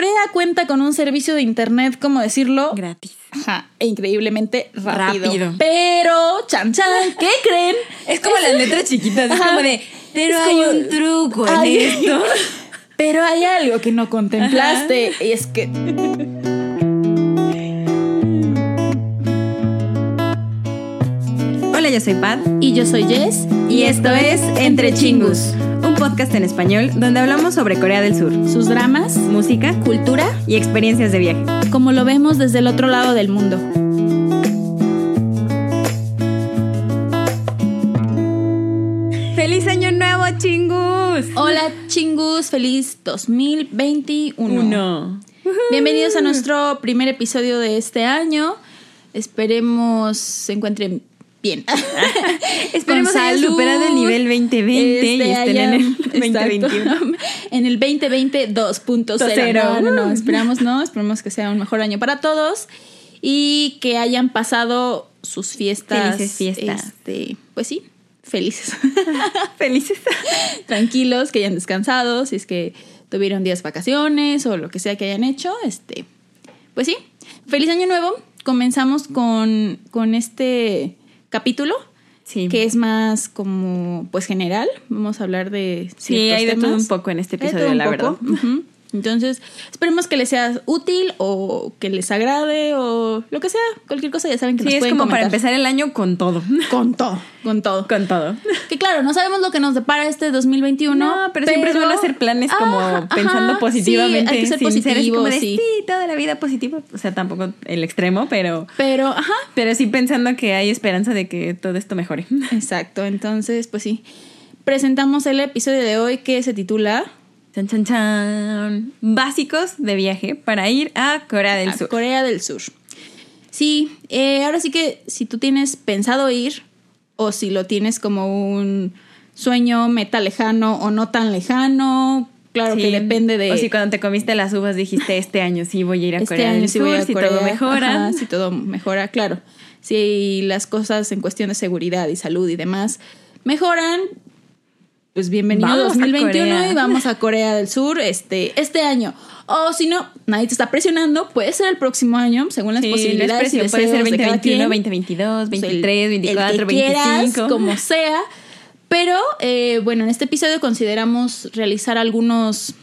Corea cuenta con un servicio de internet, ¿cómo decirlo? Gratis. Ajá, e increíblemente rápido. Rápido. Pero, chan chan, ¿qué creen? Es como las letras chiquitas, es como de, pero Es hay como- un truco en esto. Pero hay algo que no contemplaste y es que Hola, yo soy Pat y yo soy Jess y esto es Entre Chingus, podcast en español donde hablamos sobre Corea del Sur, sus dramas, música cultura, y experiencias de viaje. como lo vemos desde el otro lado del mundo. ¡Feliz Año Nuevo, Chingus! Hola chingus, feliz 2021. Uno. Bienvenidos a nuestro primer episodio de este año. Esperemos se encuentren bien. Esperemos Con salud. superado el nivel 2020 y Este, estén en el 2021. Exacto. en el 2020 2.0. Cero. No, no, no, esperamos no, esperemos que sea un mejor año para todos y que hayan pasado sus fiestas. Felices fiestas. este, pues sí, felices. Felices. Tranquilos, que hayan descansado, si es que tuvieron días vacaciones o lo que sea que hayan hecho, este, pues sí. Feliz año nuevo. Comenzamos con, con este capítulo Sí. que es más como pues general. Vamos a hablar de Sí, hay de todo un poco en este episodio, la poco. verdad. Entonces, esperemos que les sea útil o que les agrade o lo que sea, cualquier cosa ya saben que Sí, nos es pueden como para empezar el año con todo. con todo, con todo. Con todo. Que claro, no sabemos lo que nos depara este 2021. No, pero, siempre es bueno hacer planes como Ajá, pensando ajá, positivamente. Sí, hay que ser sin ser positivo, como de, sí. toda la vida positivo. O sea, tampoco el extremo, pero, Pero, ajá, pero sí pensando que hay esperanza de que todo esto mejore. exacto. Entonces, pues sí. Presentamos el episodio de hoy que se titula Chan, chan, chan. Básicos de viaje para ir a Corea del a Sur. Corea del Sur. Sí, eh, ahora sí que si tú tienes pensado ir o si lo tienes como un sueño meta lejano o no tan lejano, claro Sí. que depende de... O si cuando te comiste las uvas dijiste este año sí voy a ir a este Corea año del sí Sur, voy a si Corea, todo mejora. ajá, si todo mejora, claro. Si las cosas en cuestión de seguridad y salud y demás mejoran, pues bienvenido Vamos a 2021 Corea. y vamos a Corea del Sur este, este año. O si no, nadie te está presionando, puede ser el próximo año, según las Sí, no es posibilidades. y puede ser deseos de cada 2021, quien. 2022, Pues, el- 23, el 24, que quieras, 25. como sea. Pero eh, bueno, en este episodio consideramos realizar algunos,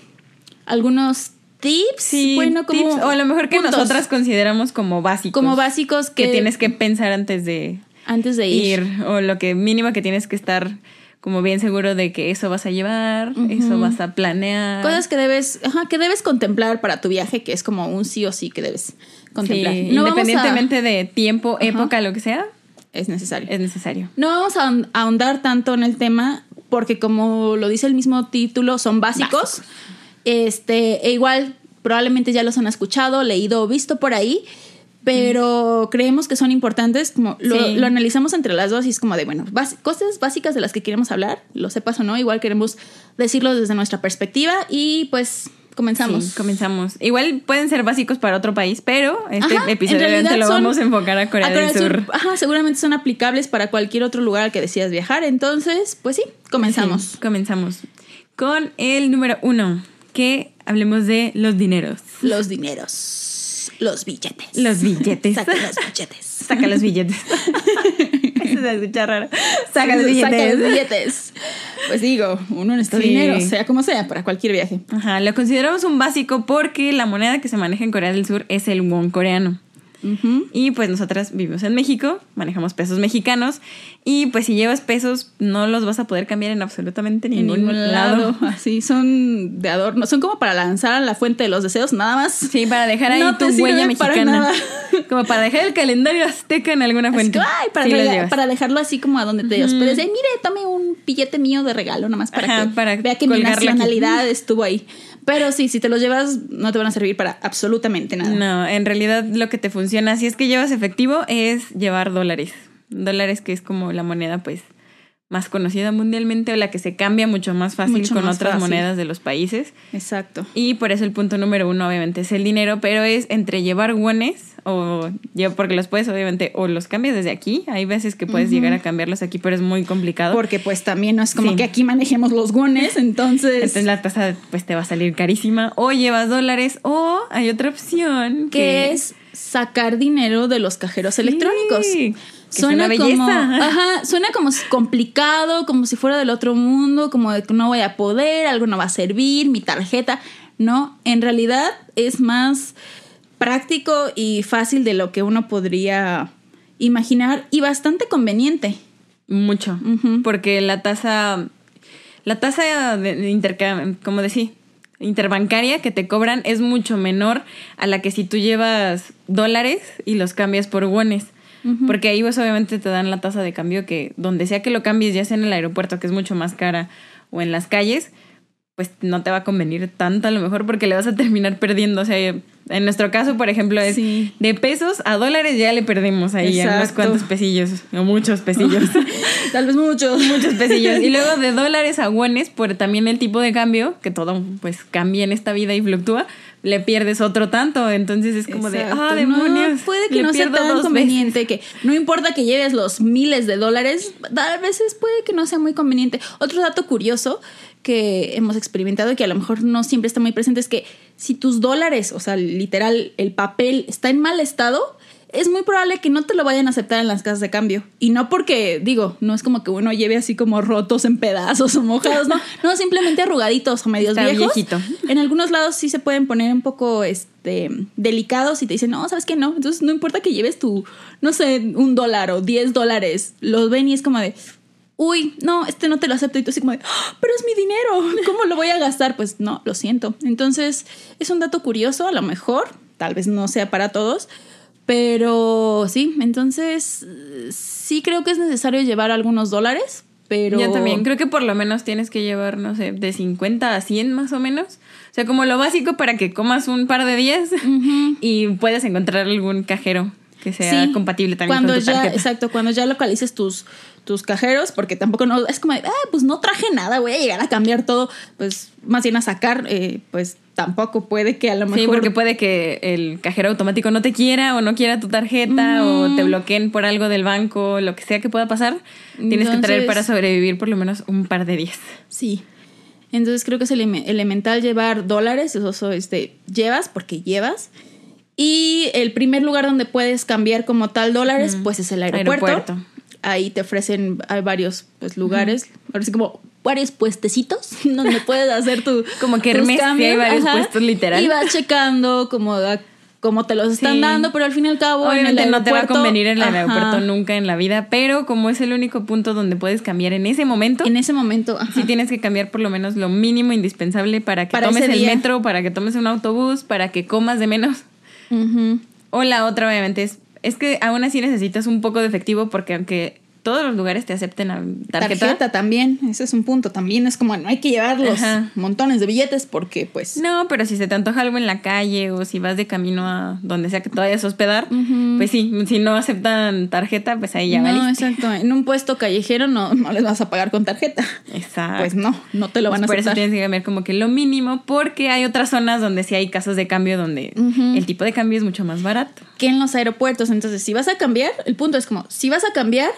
algunos tips. Sí, bueno, como tips, o a lo mejor que puntos, nosotras consideramos como básicos. como básicos que, que tienes que pensar antes de antes de ir. ir. O lo que mínimo que tienes que estar como bien seguro de que eso vas a llevar, eso vas a planear. Cosas que debes, ajá, que debes contemplar para tu viaje, que es como un sí o sí que debes contemplar. Sí, No vamos a- independientemente de tiempo, época, lo que sea, es necesario. es necesario. No vamos a ahon- a ahondar tanto en el tema porque como lo dice el mismo título, son básicos. Este, e igual probablemente ya los han escuchado, leído o visto por ahí, pero creemos que son importantes, como lo, Sí. lo analizamos entre las dos y es como de, bueno, cosas básicas de las que queremos hablar, lo sepas o no, igual queremos decirlo desde nuestra perspectiva y pues comenzamos. Sí, comenzamos. Igual pueden ser básicos para otro país, pero este Ajá, en episodio obviamente lo vamos a enfocar a Corea, A Corea del Sur. Ajá, seguramente son aplicables para cualquier otro lugar al que decidas viajar. Entonces, pues sí, comenzamos. Sí, comenzamos. Con el número uno, que hablemos de los dineros. Los dineros. Los billetes. Los billetes. Saca los billetes. Saca los billetes. Eso se escucha raro. Saca los Saca billetes. los billetes. Pues digo, uno necesita Sí. dinero, sea como sea, para cualquier viaje. Ajá, lo consideramos un básico porque la moneda que se maneja en Corea del Sur es el won coreano. Y pues nosotras vivimos en México, manejamos pesos mexicanos y pues si llevas pesos no los vas a poder cambiar en absolutamente En ningún, ningún lado. lado. Así son de adorno. Son como para lanzar a la fuente de los deseos, nada más. Sí, para dejar ahí No tu huella para mexicana. nada. Como para dejar el calendario azteca en alguna fuente. que, ay, para, Sí rega- para dejarlo así como a donde te hospedes. De, mire, tome un billete mío de regalo, nomás para Ajá, que para vea que mi aquí. nacionalidad estuvo ahí. Pero sí, si te los llevas, no te van a servir para absolutamente nada. No, en realidad lo que te funciona si es que llevas efectivo es llevar dólares. Dólares que es como la moneda pues más conocida mundialmente o la que se cambia mucho más fácil Mucho con más otras fácil. monedas de los países. Exacto. Y por eso el punto número uno, obviamente, es el dinero, pero es entre llevar wones o porque los puedes, obviamente, o los cambias desde aquí. Hay veces que puedes llegar a cambiarlos aquí, pero es muy complicado. Porque pues también no es como Sí. que aquí manejemos los guones, entonces... Entonces la tasa pues te va a salir carísima. O llevas dólares, o hay otra opción que es sacar dinero de los cajeros electrónicos. Que Suena como, ajá, suena como complicado, como si fuera del otro mundo, como de que no voy a poder, algo no va a servir, mi tarjeta. No, en realidad es más práctico y fácil de lo que uno podría imaginar y bastante conveniente. Mucho. Ujú. Porque la tasa. La tasa de de intercambio, como decía, interbancaria que te cobran es mucho menor a la que si tú llevas dólares y los cambias por wones. Porque ahí pues obviamente te dan la tasa de cambio que donde sea que lo cambies, ya sea en el aeropuerto que es mucho más cara o en las calles, pues no te va a convenir tanto a lo mejor porque le vas a terminar perdiendo. O sea, en nuestro caso, por ejemplo, es Sí. de pesos a dólares ya le perdimos ahí a unos cuantos pesillos o muchos pesillos. Tal vez muchos. muchos pesillos. Y luego de dólares a wones, por también el tipo de cambio, que todo pues cambia en esta vida y fluctúa, le pierdes otro tanto. Entonces es como de, ah, demonios. No, puede que le no sea tan conveniente, que no importa que lleves los miles de dólares, a veces puede que no sea muy conveniente. Otro dato curioso que hemos experimentado y que a lo mejor no siempre está muy presente es que si tus dólares, o sea, literal, el papel está en mal estado, es muy probable que no te lo vayan a aceptar en las casas de cambio. Y no porque, digo, no es como que uno lleve así como rotos en pedazos o mojados, no, no, simplemente arrugaditos o medios Está viejos. viejito. En algunos lados sí se pueden poner un poco este, delicados y te dicen, no, ¿sabes qué? No. Entonces no importa que lleves tu, no sé, un dólar o 10 dólares. Los ven y es como de, uy, no, este no te lo acepto. Y tú así como de, "Ah, pero es mi dinero. ¿Cómo lo voy a gastar? Pues no, lo siento. Entonces es un dato curioso, a lo mejor. Tal vez no sea para todos. Pero sí, entonces sí creo que es necesario llevar algunos dólares. Pero Yo también creo que por lo menos tienes que llevar, no sé, de 50 a 100 más o menos. O sea, como lo básico para que comas un par de días y puedas encontrar algún cajero que sea Sí, compatible también cuando con tu ya, tarjeta. Exacto, cuando ya localices tus, tus cajeros, porque tampoco no, es como, ah, pues no traje nada, voy a llegar a cambiar todo, pues más bien a sacar, eh, pues tampoco puede que a lo mejor... Sí, porque puede que el cajero automático no te quiera o no quiera tu tarjeta o te bloqueen por algo del banco, lo que sea que pueda pasar. Tienes que traer para sobrevivir por lo menos un par de días. Sí. Entonces creo que es eleme- elemental llevar dólares, eso, eso, este, llevas porque llevas. Y el primer lugar donde puedes cambiar como tal dólares, pues es el aeropuerto. Aeropuerto. Ahí te ofrecen, hay varios pues, lugares, ahora sí como varios puestecitos donde puedes hacer tu Como que tus hay cambios, varios puestos, literal. Y vas checando como, a- como te los están Sí. dando, pero al fin y al cabo en el Obviamente no te va a convenir en el Ajá. aeropuerto nunca en la vida, pero como es el único punto donde puedes cambiar en ese momento, En ese momento, ajá. sí tienes que cambiar por lo menos lo mínimo indispensable para que Para tomes el día. metro, para que tomes un autobús, para que comas de menos. Ujú. O la otra, obviamente, es, es que aún así necesitas un poco de efectivo porque aunque todos los lugares te acepten a tarjeta, Tarjeta. también, ese es un punto. También es como no hay que llevar los Ajá. montones de billetes porque pues no, pero si se te antoja algo en la calle o si vas de camino a donde sea que te vayas a hospedar, pues sí, si no aceptan tarjeta, pues ahí ya no, valiste. exacto. En un puesto callejero no, no les vas a pagar con tarjeta. Exacto. Pues no, no te lo van a Por eso aceptar. tienes que cambiar como que lo mínimo, porque hay otras zonas donde sí hay casos de cambio donde el tipo de cambio es mucho más barato. Que en los aeropuertos, entonces, si vas a cambiar, el punto es como, si vas a cambiar,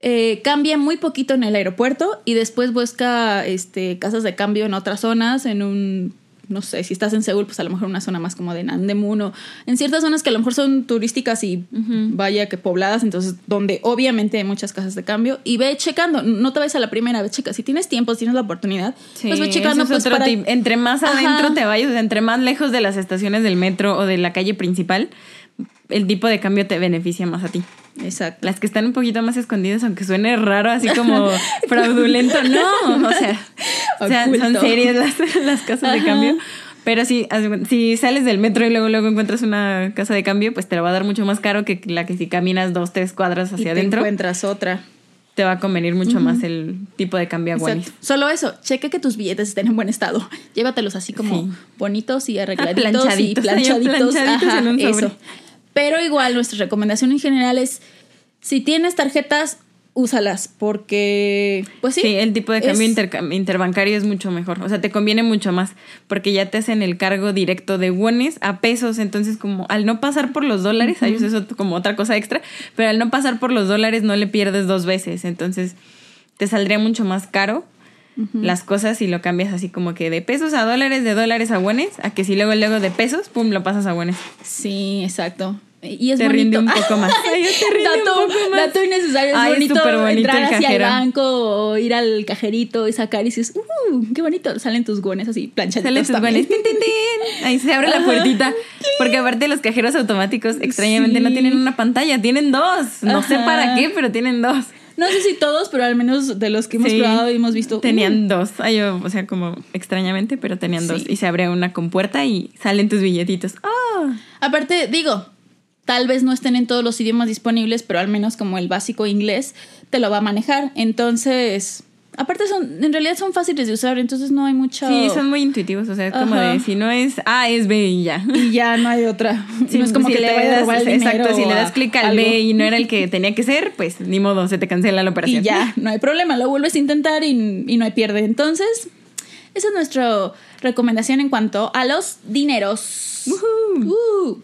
eh, cambia muy poquito en el aeropuerto y después busca este, casas de cambio en otras zonas, en un, no sé, si estás en Seúl, pues a lo mejor una zona más como de Nandemun o en ciertas zonas que a lo mejor son turísticas y vaya que pobladas, entonces donde obviamente hay muchas casas de cambio y ve checando, no te vayas a la primera, ve checa, si tienes tiempo, si tienes la oportunidad, pues ve checando es pues para... Entre más Ajá. adentro te vayas, entre más lejos de las estaciones del metro o de la calle principal, el tipo de cambio te beneficia más a ti. Exacto. Las que están un poquito más escondidas, aunque suene raro, así como fraudulento, no. O sea, o sea, son serias las, las casas de cambio. Pero si, si sales del metro y luego, luego encuentras una casa de cambio, pues te la va a dar mucho más caro que la que si caminas dos, tres cuadras Y hacia te adentro, encuentras otra. te va a convenir mucho más el tipo de cambio a. Solo eso, cheque que tus billetes estén en buen estado. Llévatelos así como Sí. bonitos y arregladitos Planchaditos, y planchaditos. planchaditos Ajá, en un sobre. eso. Pero igual nuestra recomendación en general es si tienes tarjetas úsalas porque, pues sí. Sí, el tipo de cambio es- interbancario es mucho mejor. O sea, te conviene mucho más porque ya te hacen el cargo directo de wones a pesos. Entonces, como al no pasar por los dólares, ahí es eso como otra cosa extra, pero al no pasar por los dólares no le pierdes dos veces. Entonces, te saldría mucho más caro las cosas si lo cambias así como que de pesos a dólares, de dólares a wones, a que si luego, luego de pesos, pum, lo pasas a wones. Sí, exacto. Y es Te bonito. rinde un poco más. Ay, te rinde un poco más. dato innecesario. Es Ay, bonito, súper bonito entrar el hacia el banco o ir al cajerito y sacar y dices, ¡uh! ¡Qué bonito! Salen tus guones así planchaditos Sale tus goles. Tin, tin, tin. Ahí se abre la puertita. Porque aparte los cajeros automáticos extrañamente no tienen una pantalla, tienen dos. No sé para qué, pero tienen dos. No sé si todos, pero al menos de los que hemos Sí. probado y hemos visto. Tenían ¡uh! dos. Ay, yo, o sea, como extrañamente, pero tenían dos. Y se abre una compuerta y salen tus billetitos. ¡Ah! Aparte, digo, tal vez no estén en todos los idiomas disponibles, pero al menos como el básico inglés te lo va a manejar. Entonces, aparte son, en realidad son fáciles de usar, entonces no hay mucho... Sí, son muy intuitivos. O sea, es como de si no es A, es B y ya. Y ya no hay otra. Sí, no es como si que le te das- el Exacto, si le das clic al algo. B y no era el que tenía que ser, pues ni modo, se te cancela la operación. Y ya, no hay problema, lo vuelves a intentar y, y no hay pierde. Entonces, esa es nuestra recomendación en cuanto a los dineros. Uh.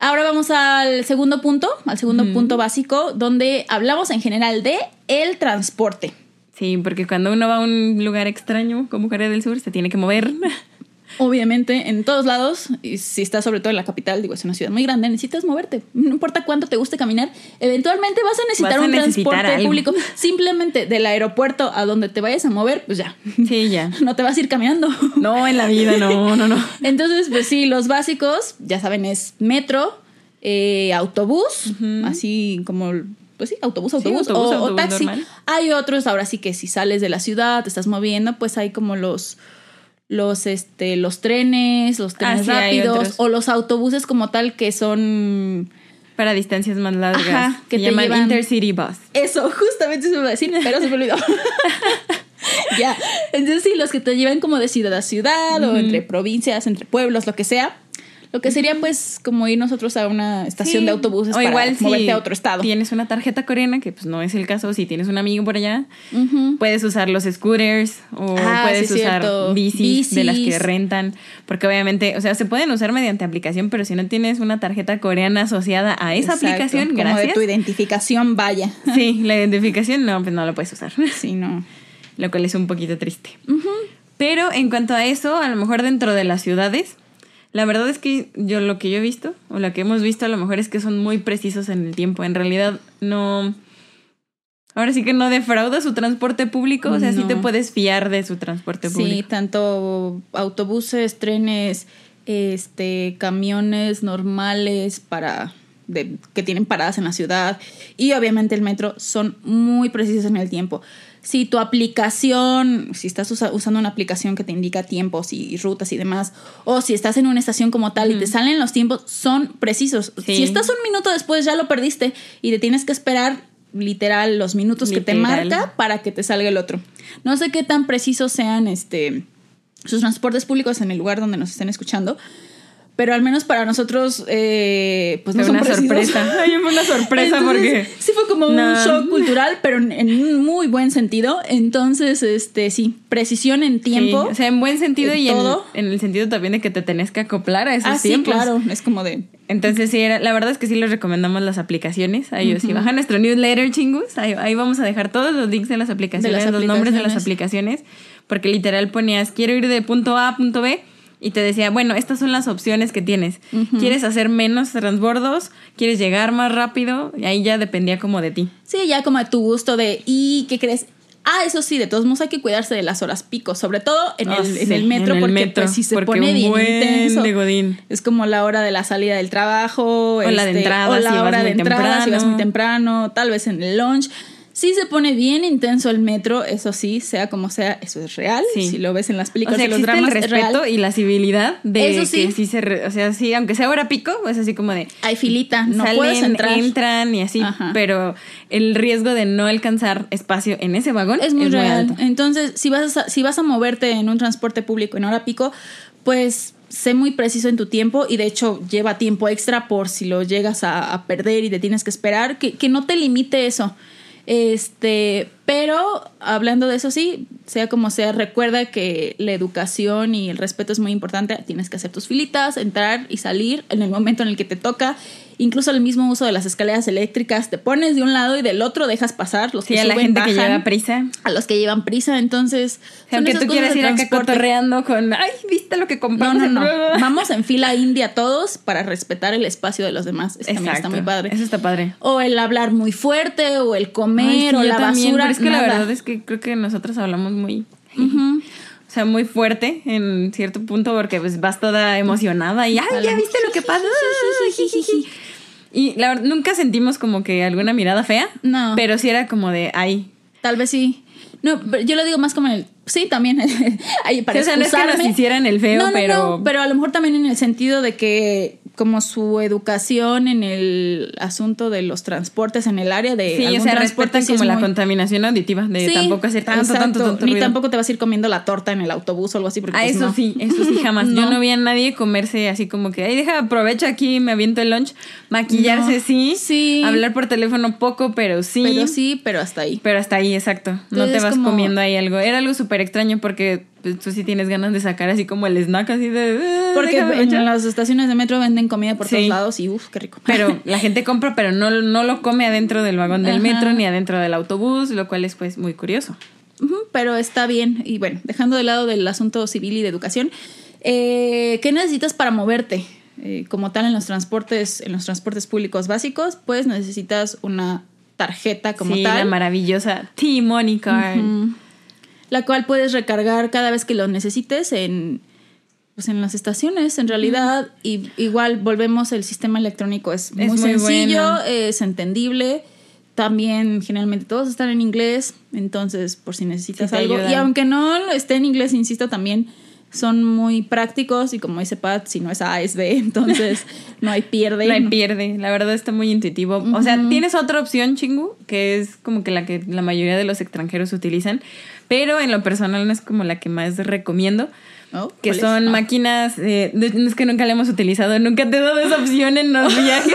Ahora vamos al segundo punto, al segundo punto básico, donde hablamos en general de el transporte. Sí, porque cuando uno va a un lugar extraño como Corea del Sur, se tiene que mover. Obviamente, en todos lados, y si estás sobre todo en la capital, digo, es una ciudad muy grande, necesitas moverte. No importa cuánto te guste caminar, eventualmente vas a necesitar Vas a un necesitar transporte algo. público. Simplemente del aeropuerto a donde te vayas a mover, pues ya, Sí, ya. no te vas a ir caminando. No, en la vida, no, no, no. Entonces, pues sí, los básicos, ya saben, es metro, eh, autobús, así como, pues sí, autobús, autobús, autobús, o, taxi. normal. Hay otros, ahora sí que si sales de la ciudad, te estás moviendo, pues hay como los, los, este, los trenes, los trenes Ah, sí, hay rápidos, o los autobuses como tal que son... Para distancias más largas. Ajá, que se te llaman llevan- Intercity Bus. Eso, justamente eso iba a decir, pero se me olvidó. ya. Entonces, sí, los que te llevan como de ciudad a ciudad o entre provincias, entre pueblos, lo que sea. Lo que sería, pues, como ir nosotros a una estación Sí. de autobuses o para igual moverte si a otro estado. Tienes una tarjeta coreana, que pues no es el caso, si tienes un amigo por allá, puedes usar los scooters o Ah, puedes sí, usar bicis, de las que rentan, porque obviamente, o sea, se pueden usar mediante aplicación, pero si no tienes una tarjeta coreana asociada a esa Exacto, aplicación, como de tu identificación, vaya. Sí, la identificación no, pues no lo puedes usar. Sí, no. lo cual es un poquito triste. Pero en cuanto a eso, a lo mejor dentro de las ciudades, la verdad es que yo lo que yo he visto, o lo que hemos visto, a lo mejor es que son muy precisos en el tiempo. En realidad no... Ahora sí que no defrauda su transporte público, o sea, sí te puedes fiar de su transporte Sí, público. tanto autobuses, trenes, este, camiones normales para de, que tienen paradas en la ciudad y obviamente el metro son muy precisos en el tiempo. Si tu aplicación, si estás usa- usando una aplicación que te indica tiempos y rutas y demás, o si estás en una estación como tal y te salen los tiempos, son precisos. Sí. Si estás un minuto después ya lo perdiste y te tienes que esperar literal los minutos que te marca para que te salga el otro. No sé qué tan precisos sean este sus transportes públicos en el lugar donde nos estén escuchando, pero al menos para nosotros eh, pues no Fue una sorpresa. Ay, fue una sorpresa Entonces, porque... sí fue como No. un shock cultural, pero en, en un muy buen sentido. Entonces, este sí, precisión en tiempo. Sí, o sea, en buen sentido en y en, todo. en el sentido también de que te tenés que acoplar a esos ah, sí, tiempos. claro, es como de Entonces, sí, era- la verdad es que sí les recomendamos las aplicaciones. Ahí, Si bajan nuestro newsletter, chingus, ahí, ahí vamos a dejar todos los links de las aplicaciones, De las los nombres de las aplicaciones, porque literal ponías, quiero ir de punto A a punto B, y te decía, bueno, estas son las opciones que tienes. ¿Quieres hacer menos transbordos? ¿Quieres llegar más rápido? Y ahí ya dependía como de ti. Sí, ya como a tu gusto de, ¿y qué crees? Ah, eso sí, de todos modos hay que cuidarse de las horas pico, sobre todo en, Ah, el, sí, en el metro, en el porque metro, pues si se pone bien intenso. de godín. Es como la hora de la salida del trabajo. este, O la de entrada, o la si vas hora muy de entrada, si vas muy temprano, tal vez en el lunch. Sí se pone bien intenso el metro, eso sí, sea como sea, eso es real. Sí. Si lo ves en las O películas sea, y los dramas, el es real. respeto y la civilidad de Eso sí. que sí se... re- o sea, sí, aunque sea hora pico, es así como de... Hay filita, no salen, puedes entrar. entran y así, Ajá. pero el riesgo de no alcanzar espacio en ese vagón es muy real. alto. Entonces, si vas, a, si vas a moverte en un transporte público en hora pico, pues sé muy preciso en tu tiempo y de hecho lleva tiempo extra por si lo llegas a, a perder y te tienes que esperar, que, que no te limite eso. Este, pero hablando de eso sí, sea como sea, recuerda que la educación y el respeto es muy importante. Tienes que hacer tus filitas, entrar y salir en el momento en el que te toca. Incluso el mismo uso de las escaleras eléctricas, te pones de un lado y del otro dejas pasar los Sí, que a la gente que lleva prisa. a los que llevan prisa, entonces O sea, son aunque tú quieras ir acá cotorreando con, ay, ¿viste lo que No, compramos? no, no. Vamos en fila india todos para respetar el espacio de los demás. Eso también está Exacto. muy padre. Eso está padre. O el hablar muy fuerte, o el comer, Ay, sí, o la también, basura. Pero es que la verdad es que creo que nosotros hablamos muy. O sea, muy fuerte en cierto punto porque pues vas toda emocionada y, ay, ¿ya viste lo que pasó? Y la verdad, nunca sentimos como que alguna mirada fea. No. Pero sí era como de, ay. Tal vez sí. No, pero yo lo digo más como en el. Sí, también. Ahí para Sí, o sea, no es que nos hicieran el feo, No, no, pero- no, pero a lo mejor también en el sentido de que como su educación en el asunto de los transportes en el área de Sí, o algún sea, transporte como la muy- contaminación auditiva de Sí, tampoco hacer tanto, exacto. tanto, tanto Ni ruido. tampoco te vas a ir comiendo la torta en el autobús o algo así. Porque Ah, pues, eso no. sí, eso sí, jamás. Yo No. no vi a nadie comerse así como que, ay, deja, aprovecho aquí, me aviento el lunch. Maquillarse No. sí. Sí. Hablar por teléfono poco, pero sí. Pero sí, pero hasta ahí. Pero hasta ahí, exacto. No Entonces, te vas como- comiendo ahí algo. Era algo súper extraño porque pues, tú sí tienes ganas de sacar así como el snack así de... "Ah, Porque en echar". las estaciones de metro venden comida por Sí. todos lados y uff, qué rico. Pero la gente compra, pero no, no lo come adentro del vagón del Ajá. metro ni adentro del autobús, lo cual es pues muy curioso. Pero está bien. Y bueno, dejando de lado del asunto civil y de educación, eh, ¿qué necesitas para moverte? Eh, como tal en los transportes, en los transportes públicos básicos, pues necesitas una tarjeta como sí, la tal. maravillosa T-Money Card. Ujú. La cual puedes recargar cada vez que lo necesites en, pues en las estaciones, en realidad. Y igual volvemos, el sistema electrónico es muy, Es muy sencillo, bueno. es entendible. También generalmente todos están en inglés, entonces por si necesitas Sí, algo. ayudan. Y aunque no esté en inglés, insisto, también son muy prácticos y como dice Pat, si no es ASB, entonces no hay pierde. No hay pierde, la verdad está muy intuitivo. O sea, tienes otra opción, chingu, que es como que la que la mayoría de los extranjeros utilizan, pero en lo personal no es como la que más recomiendo. Oh, Que son Ah. máquinas, eh, es que nunca la hemos utilizado, nunca te he dado esa opción en los viajes,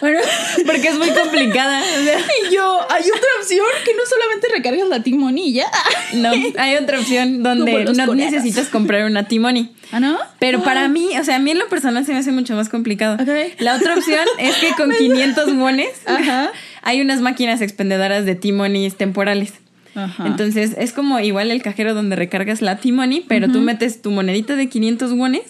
Bueno, porque es muy complicada. o sea, y yo, hay otra opción que no solamente recargas la Timoni y ya. no, hay otra opción donde no coreanos. necesitas comprar una Timoni. ¿Ah, no? Pero para mí, o sea, a mí en lo personal se me hace mucho más complicado. Ok. La otra opción es que con 500 wones Ajá. hay unas máquinas expendedoras de T-Monies temporales. Ajá. Entonces es como igual el cajero donde recargas la T-Money, pero tú metes tu monedita de 500 wones.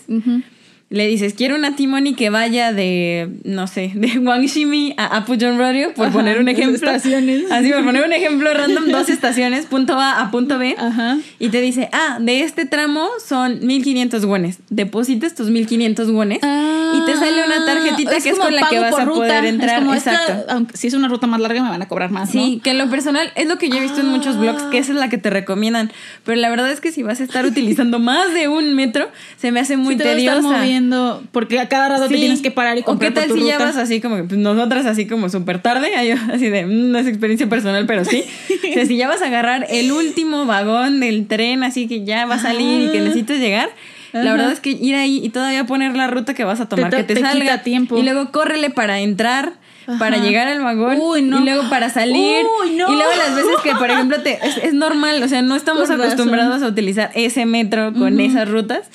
Le dices, quiero una T-Money que vaya de, no sé, de Wangshimi a Appujon Radio, por Ajá, poner un ejemplo. estaciones. Así, por poner un ejemplo random, dos estaciones, punto A a punto B. Ajá. Y te dice, ah, de este tramo son 1500 wones. Depositas tus 1500 wones y te sale una tarjetita Ah, Es que es con la que vas a ruta. poder Es entrar. esta, Exacto. aunque si es una ruta más larga me van a cobrar más, Sí, ¿no? que en lo personal es lo que yo he visto en muchos blogs, que esa es la que te recomiendan. Pero la verdad es que si vas a estar utilizando más de un metro, se me hace muy Sí te tediosa. Porque a cada rato te tienes que parar y ¿O comprar qué tal si ya ruta. vas así como pues, nosotras así como súper tarde? Así de, "Mm, no es experiencia personal, pero sí. o sea, si ya vas a agarrar el último vagón del tren, así que ya va a salir y que Ah. necesitas llegar. Ajá. La verdad es que ir ahí y todavía poner la ruta que vas a tomar, Te- que te, te salga quita tiempo. Y luego córrele para entrar, para Ajá. llegar al vagón. Uy, no. Y luego para salir. Uy, no. Y luego las veces que, por ejemplo, te, es, es normal, o sea, no estamos acostumbrados a utilizar ese metro con esas rutas.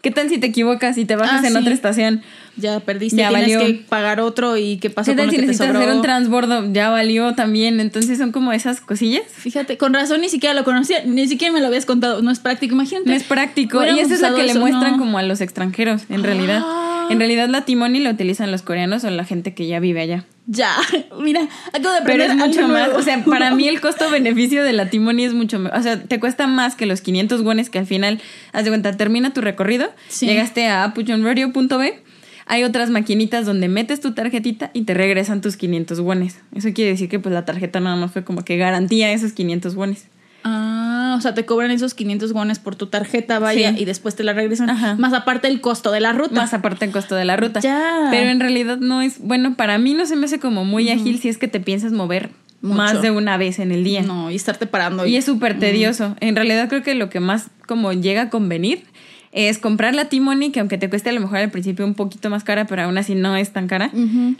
¿Qué tal si te equivocas y te bajas Ah, en sí. otra estación? Ya perdiste, Ya tienes valió. que pagar otro y qué pasó ¿Qué con tal lo si que te necesitas sobró. hacer un transbordo? Ya valió también. Entonces son como esas cosillas. Fíjate, con razón ni siquiera lo conocía, ni siquiera me lo habías contado. No es práctico, imagínate. No es práctico. Y eso es lo que le muestran no. como a los extranjeros, en realidad. Ah. En realidad la timoni la utilizan los coreanos o la gente que ya vive allá. Ya, mira, acabo de Pero aprender es mucho algo más, nuevo. o sea, para mí el costo-beneficio de la Timoni es mucho más, o sea, te cuesta más que los 500 wones que al final, haz de cuenta, termina tu recorrido, Sí. llegaste a apujonradio.b, hay otras maquinitas donde metes tu tarjetita y te regresan tus 500 wones. Eso quiere decir que pues la tarjeta nada más fue como que garantía esos 500 wones. Ah, o sea, te cobran esos 500 guones por tu tarjeta, vaya, Sí. y después te la regresan. Ajá. Más aparte el costo de la ruta. Más aparte el costo de la ruta. Ya. Pero en realidad no es, bueno, para mí no se me hace como muy ágil si es que te piensas mover Mucho. más de una vez en el día. No, y estarte parando. Y es súper tedioso. En realidad creo que lo que más como llega a convenir es comprar la T-Money, que aunque te cueste a lo mejor al principio un poquito más cara, pero aún así no es tan cara,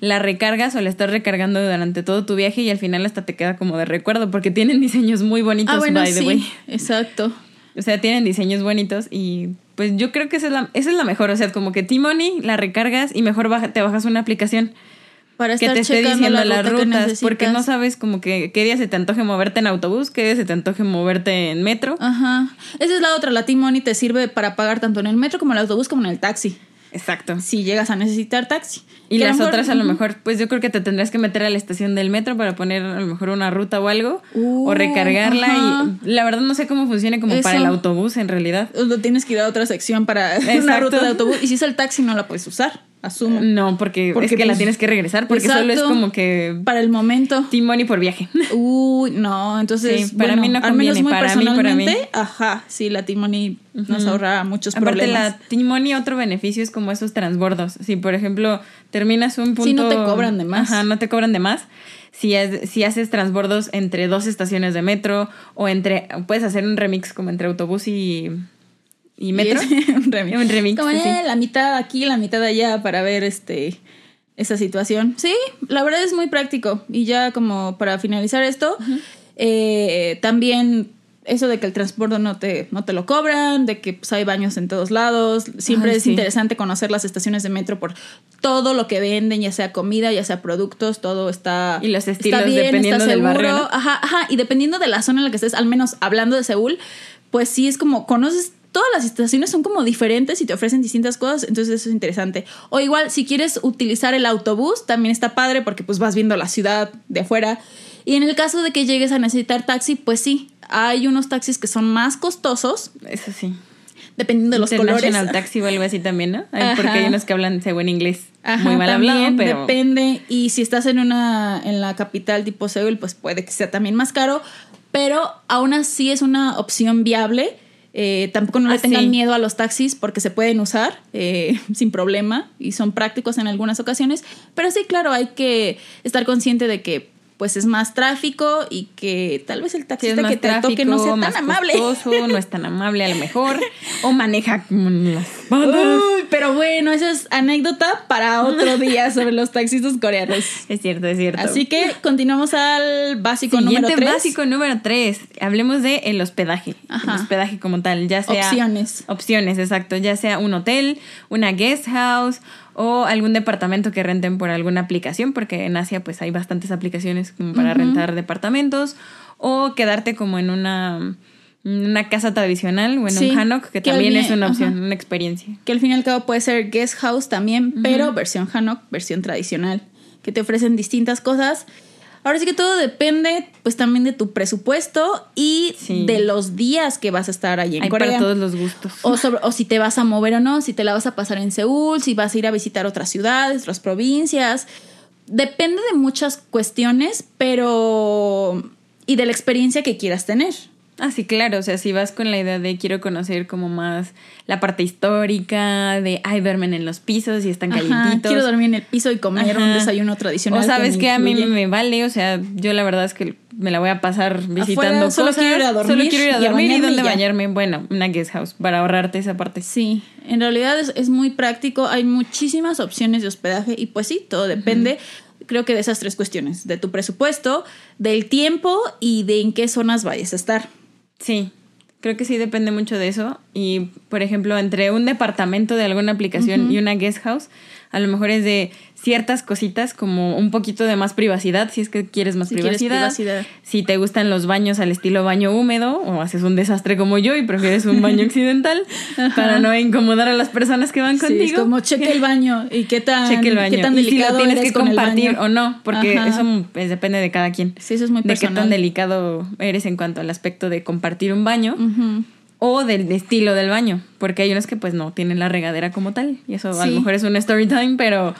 la recargas o la estás recargando durante todo tu viaje y al final hasta te queda como de recuerdo, porque tienen diseños muy bonitos, Ah, bueno, by the way. exacto. O sea, tienen diseños bonitos y pues yo creo que esa es la, esa es la mejor. O sea, como que T-Money la recargas y mejor baja- te bajas una aplicación Para que estar te esté diciendo la las ruta que rutas, porque no sabes como que qué día se te antoje moverte en autobús, qué día se te antoje moverte en metro. Ajá. Esa es la otra. La T-Money te sirve para pagar tanto en el metro como en el autobús como en el taxi. Exacto. Si llegas a necesitar taxi. Y Que las mejor- otras a lo mejor, pues yo creo que te tendrás que meter a la estación del metro para poner a lo mejor una ruta o algo, Uh, o recargarla ajá. y la verdad no sé cómo funcione como para el autobús en realidad. Lo tienes que ir a otra sección para una Exacto. ruta de autobús. Y si es el taxi, no la puedes usar. Asumo. No, porque, Porque, es que la pues, tienes que regresar, porque solo es como que Para el momento. T-Money por viaje. Uy, no, entonces Sí, para bueno, mí no al menos conviene, muy para mí, para mí. ajá, sí, la T-Money nos ahorra muchos Aparte, problemas. la T-Money, otro beneficio es como esos transbordos. Si, por ejemplo, terminas un punto. Sí, no te cobran de más. Ajá, no te cobran de más. Si, es- si haces transbordos entre dos estaciones de metro o entre. Puedes hacer un remix como entre autobús y. y metro. Y un remix. Un remix, Como, sí. eh, la mitad aquí, la mitad allá para ver este esa situación. Sí, la verdad es muy práctico. Y ya como para finalizar esto, eh, también eso de que el transporte no te, no te lo cobran, de que pues, hay baños en todos lados. Siempre Ay, es sí. interesante conocer las estaciones de metro por todo lo que venden, ya sea comida, ya sea productos, todo está. Y los está estilos, bien, dependiendo está del barrio. Ajá, ajá. Y dependiendo de la zona en la que estés, al menos hablando de Seúl, pues sí es como conoces. Todas las estaciones son como diferentes y te ofrecen distintas cosas, entonces eso es interesante. O igual, si quieres utilizar el autobús, también está padre porque pues vas viendo la ciudad de afuera. Y en el caso de que llegues a necesitar taxi, pues sí, hay unos taxis que son más costosos, Eso sí. dependiendo de los colores. International Taxi o algo así también, ¿no? Porque hay unos que hablan según inglés Ajá, muy mal hablado, pero. depende. Y si estás en una en la capital tipo Seúl, pues puede que sea también más caro. Pero aún así es una opción viable. Eh, tampoco no le Ah, tengan sí. miedo a los taxis porque se pueden usar eh, sin problema y son prácticos en algunas ocasiones. Pero sí, claro, hay que estar consciente de que pues es más tráfico y que tal vez el taxista que te toque no sea tan amable. costoso, no es tan amable a lo mejor. O maneja. Uy, pero bueno, esa es anécdota para otro día sobre los taxistas coreanos. Es cierto, es cierto. Así que continuamos al básico Siguiente número 3. básico número 3. Hablemos de el hospedaje. Ajá. El hospedaje como tal, ya sea. Opciones. Opciones, exacto. Ya sea un hotel, una guest house o algún departamento que renten por alguna aplicación, porque en Asia pues hay bastantes aplicaciones como para rentar departamentos. O quedarte como en una, una casa tradicional o en Sí, un hanok, que, también es una opción, ajá. una experiencia. Que al fin y al cabo puede ser guest house también, pero versión Hanok, versión tradicional, que te ofrecen distintas cosas. Ahora sí que todo depende, pues también de tu presupuesto y Sí. de los días que vas a estar allí en Hay Corea. para todos los gustos. O, sobre- o si te vas a mover o no, si te la vas a pasar en Seúl, si vas a ir a visitar otras ciudades, otras provincias. Depende de muchas cuestiones, pero... y de la experiencia que quieras tener. Ah, sí, claro. O sea, si vas con la idea de quiero conocer como más la parte histórica, de ay, duermen en los pisos y están Ajá, calientitos. quiero dormir en el piso y comer un Ajá. desayuno tradicional. O sabes que a mí me vale, o sea, yo la verdad es que me la voy a pasar visitando Afuera, solo cosas. quiero ir a dormir Solo quiero ir a y a dormir y, dónde y ya. bañarme. Bueno, una guest house para ahorrarte esa parte. Sí, en realidad es, es muy práctico, hay muchísimas opciones de hospedaje y pues sí, todo depende, creo que de esas tres cuestiones, de tu presupuesto, del tiempo y de en qué zonas vayas a estar. Sí, creo que sí depende mucho de eso. Y, por ejemplo, entre un departamento de alguna aplicación y una guest house, a lo mejor es de ciertas cositas como un poquito de más privacidad, si es que quieres más Si quieres privacidad. privacidad. Si te gustan los baños al estilo baño húmedo o haces un desastre como yo y prefieres un baño occidental para no incomodar a las personas que van Sí, contigo. es como cheque el baño y qué tan, Cheque el baño. qué tan y si delicado lo tienes que compartir o no, porque Ajá. eso pues, depende de cada quien. Sí, eso es muy de qué personal. tan delicado eres en cuanto al aspecto de compartir un baño. O del estilo del baño, porque hay unos que pues no tienen la regadera como tal y eso a lo mejor es un story time, pero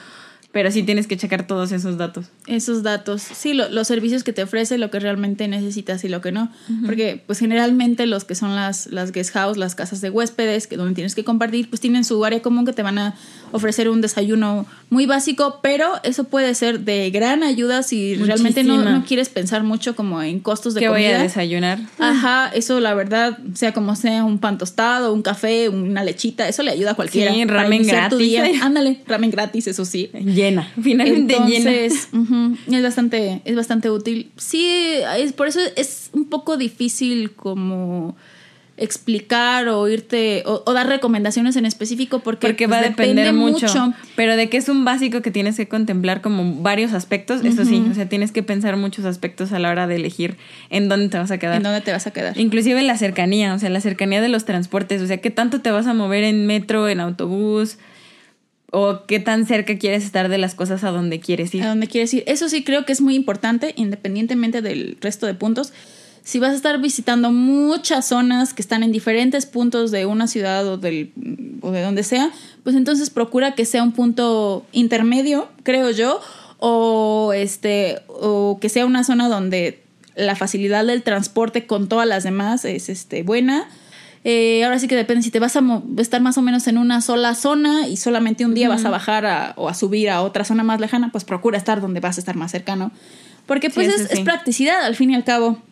Pero sí tienes que checar todos esos datos. Esos datos, sí, lo- los servicios que te ofrece, lo que realmente necesitas y lo que no. Porque, pues, generalmente los que son las, las guest house, las casas de huéspedes, que donde tienes que compartir, pues tienen su área común que te van a ofrecer un desayuno muy básico, pero eso puede ser de gran ayuda si realmente no, no quieres pensar mucho como en costos de ¿Qué voy comida. a desayunar? Ajá, eso la verdad, sea como sea, un pan tostado, un café, una lechita, eso le ayuda a cualquiera. Sí, ramen iniciar tu gratis. día. Ándale, ramen gratis, eso sí. Llena, finalmente llena. Entonces, ujú, es bastante, es bastante útil. Sí, es, por eso es un poco difícil como explicar o irte o, o dar recomendaciones en específico porque, Porque pues, va a depender depende mucho, Pero de que es un básico que tienes que contemplar como varios aspectos, eso sí, o sea, tienes que pensar muchos aspectos a la hora de elegir en dónde te vas a quedar. en dónde te vas a quedar. Inclusive la cercanía, o sea, la cercanía de los transportes, o sea, qué tanto te vas a mover en metro, en autobús, o qué tan cerca quieres estar de las cosas a donde quieres ir. a dónde quieres ir. Eso sí creo que es muy importante, independientemente del resto de puntos. Si vas a estar visitando muchas zonas que están en diferentes puntos de una ciudad o, del, o de donde sea, pues entonces procura que sea un punto intermedio, creo yo, o, este, o que sea una zona donde la facilidad del transporte con todas las demás es este, buena. Eh, ahora sí que depende si te vas a estar más o menos en una sola zona y solamente un día vas a bajar a- o a subir a otra zona más lejana, pues procura estar donde vas a estar más cercano. Porque pues Sí, es, sí, es practicidad al fin y al cabo.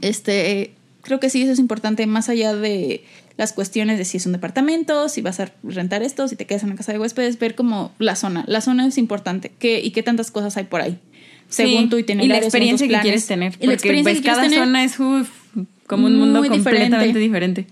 Este, creo que sí, eso es importante, más allá de las cuestiones de si es un departamento, si vas a rentar esto, si te quedas en una casa de huéspedes, ver como la zona. La zona es importante qué, y qué tantas cosas hay por ahí. Según Sí, tu y itinerario. la según tus experiencia que planes. quieres tener. Y la Porque experiencia pues, cada tener. zona es uf, como un mundo completamente diferente. diferente.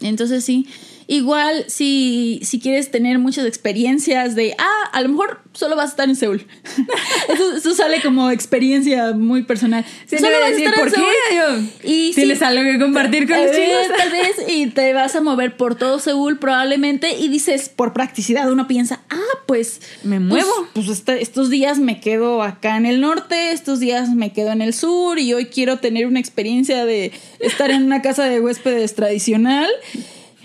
Entonces sí, igual si, si quieres tener muchas experiencias de, ah, a lo mejor solo vas a estar en Seúl. eso, eso sale como experiencia muy personal. Sí, solo vas a decir, estar en ¿por qué? Seúl. Yo, Y ¿Tienes algo que compartir con los chicos? Tal vez y te vas a mover por todo Seúl probablemente y dices, por practicidad uno piensa, ah, pues... Me pues- muevo. Pues, estos días me quedo acá en el norte, estos días me quedo en el sur y hoy quiero tener una experiencia de estar en una casa de huéspedes tradicional.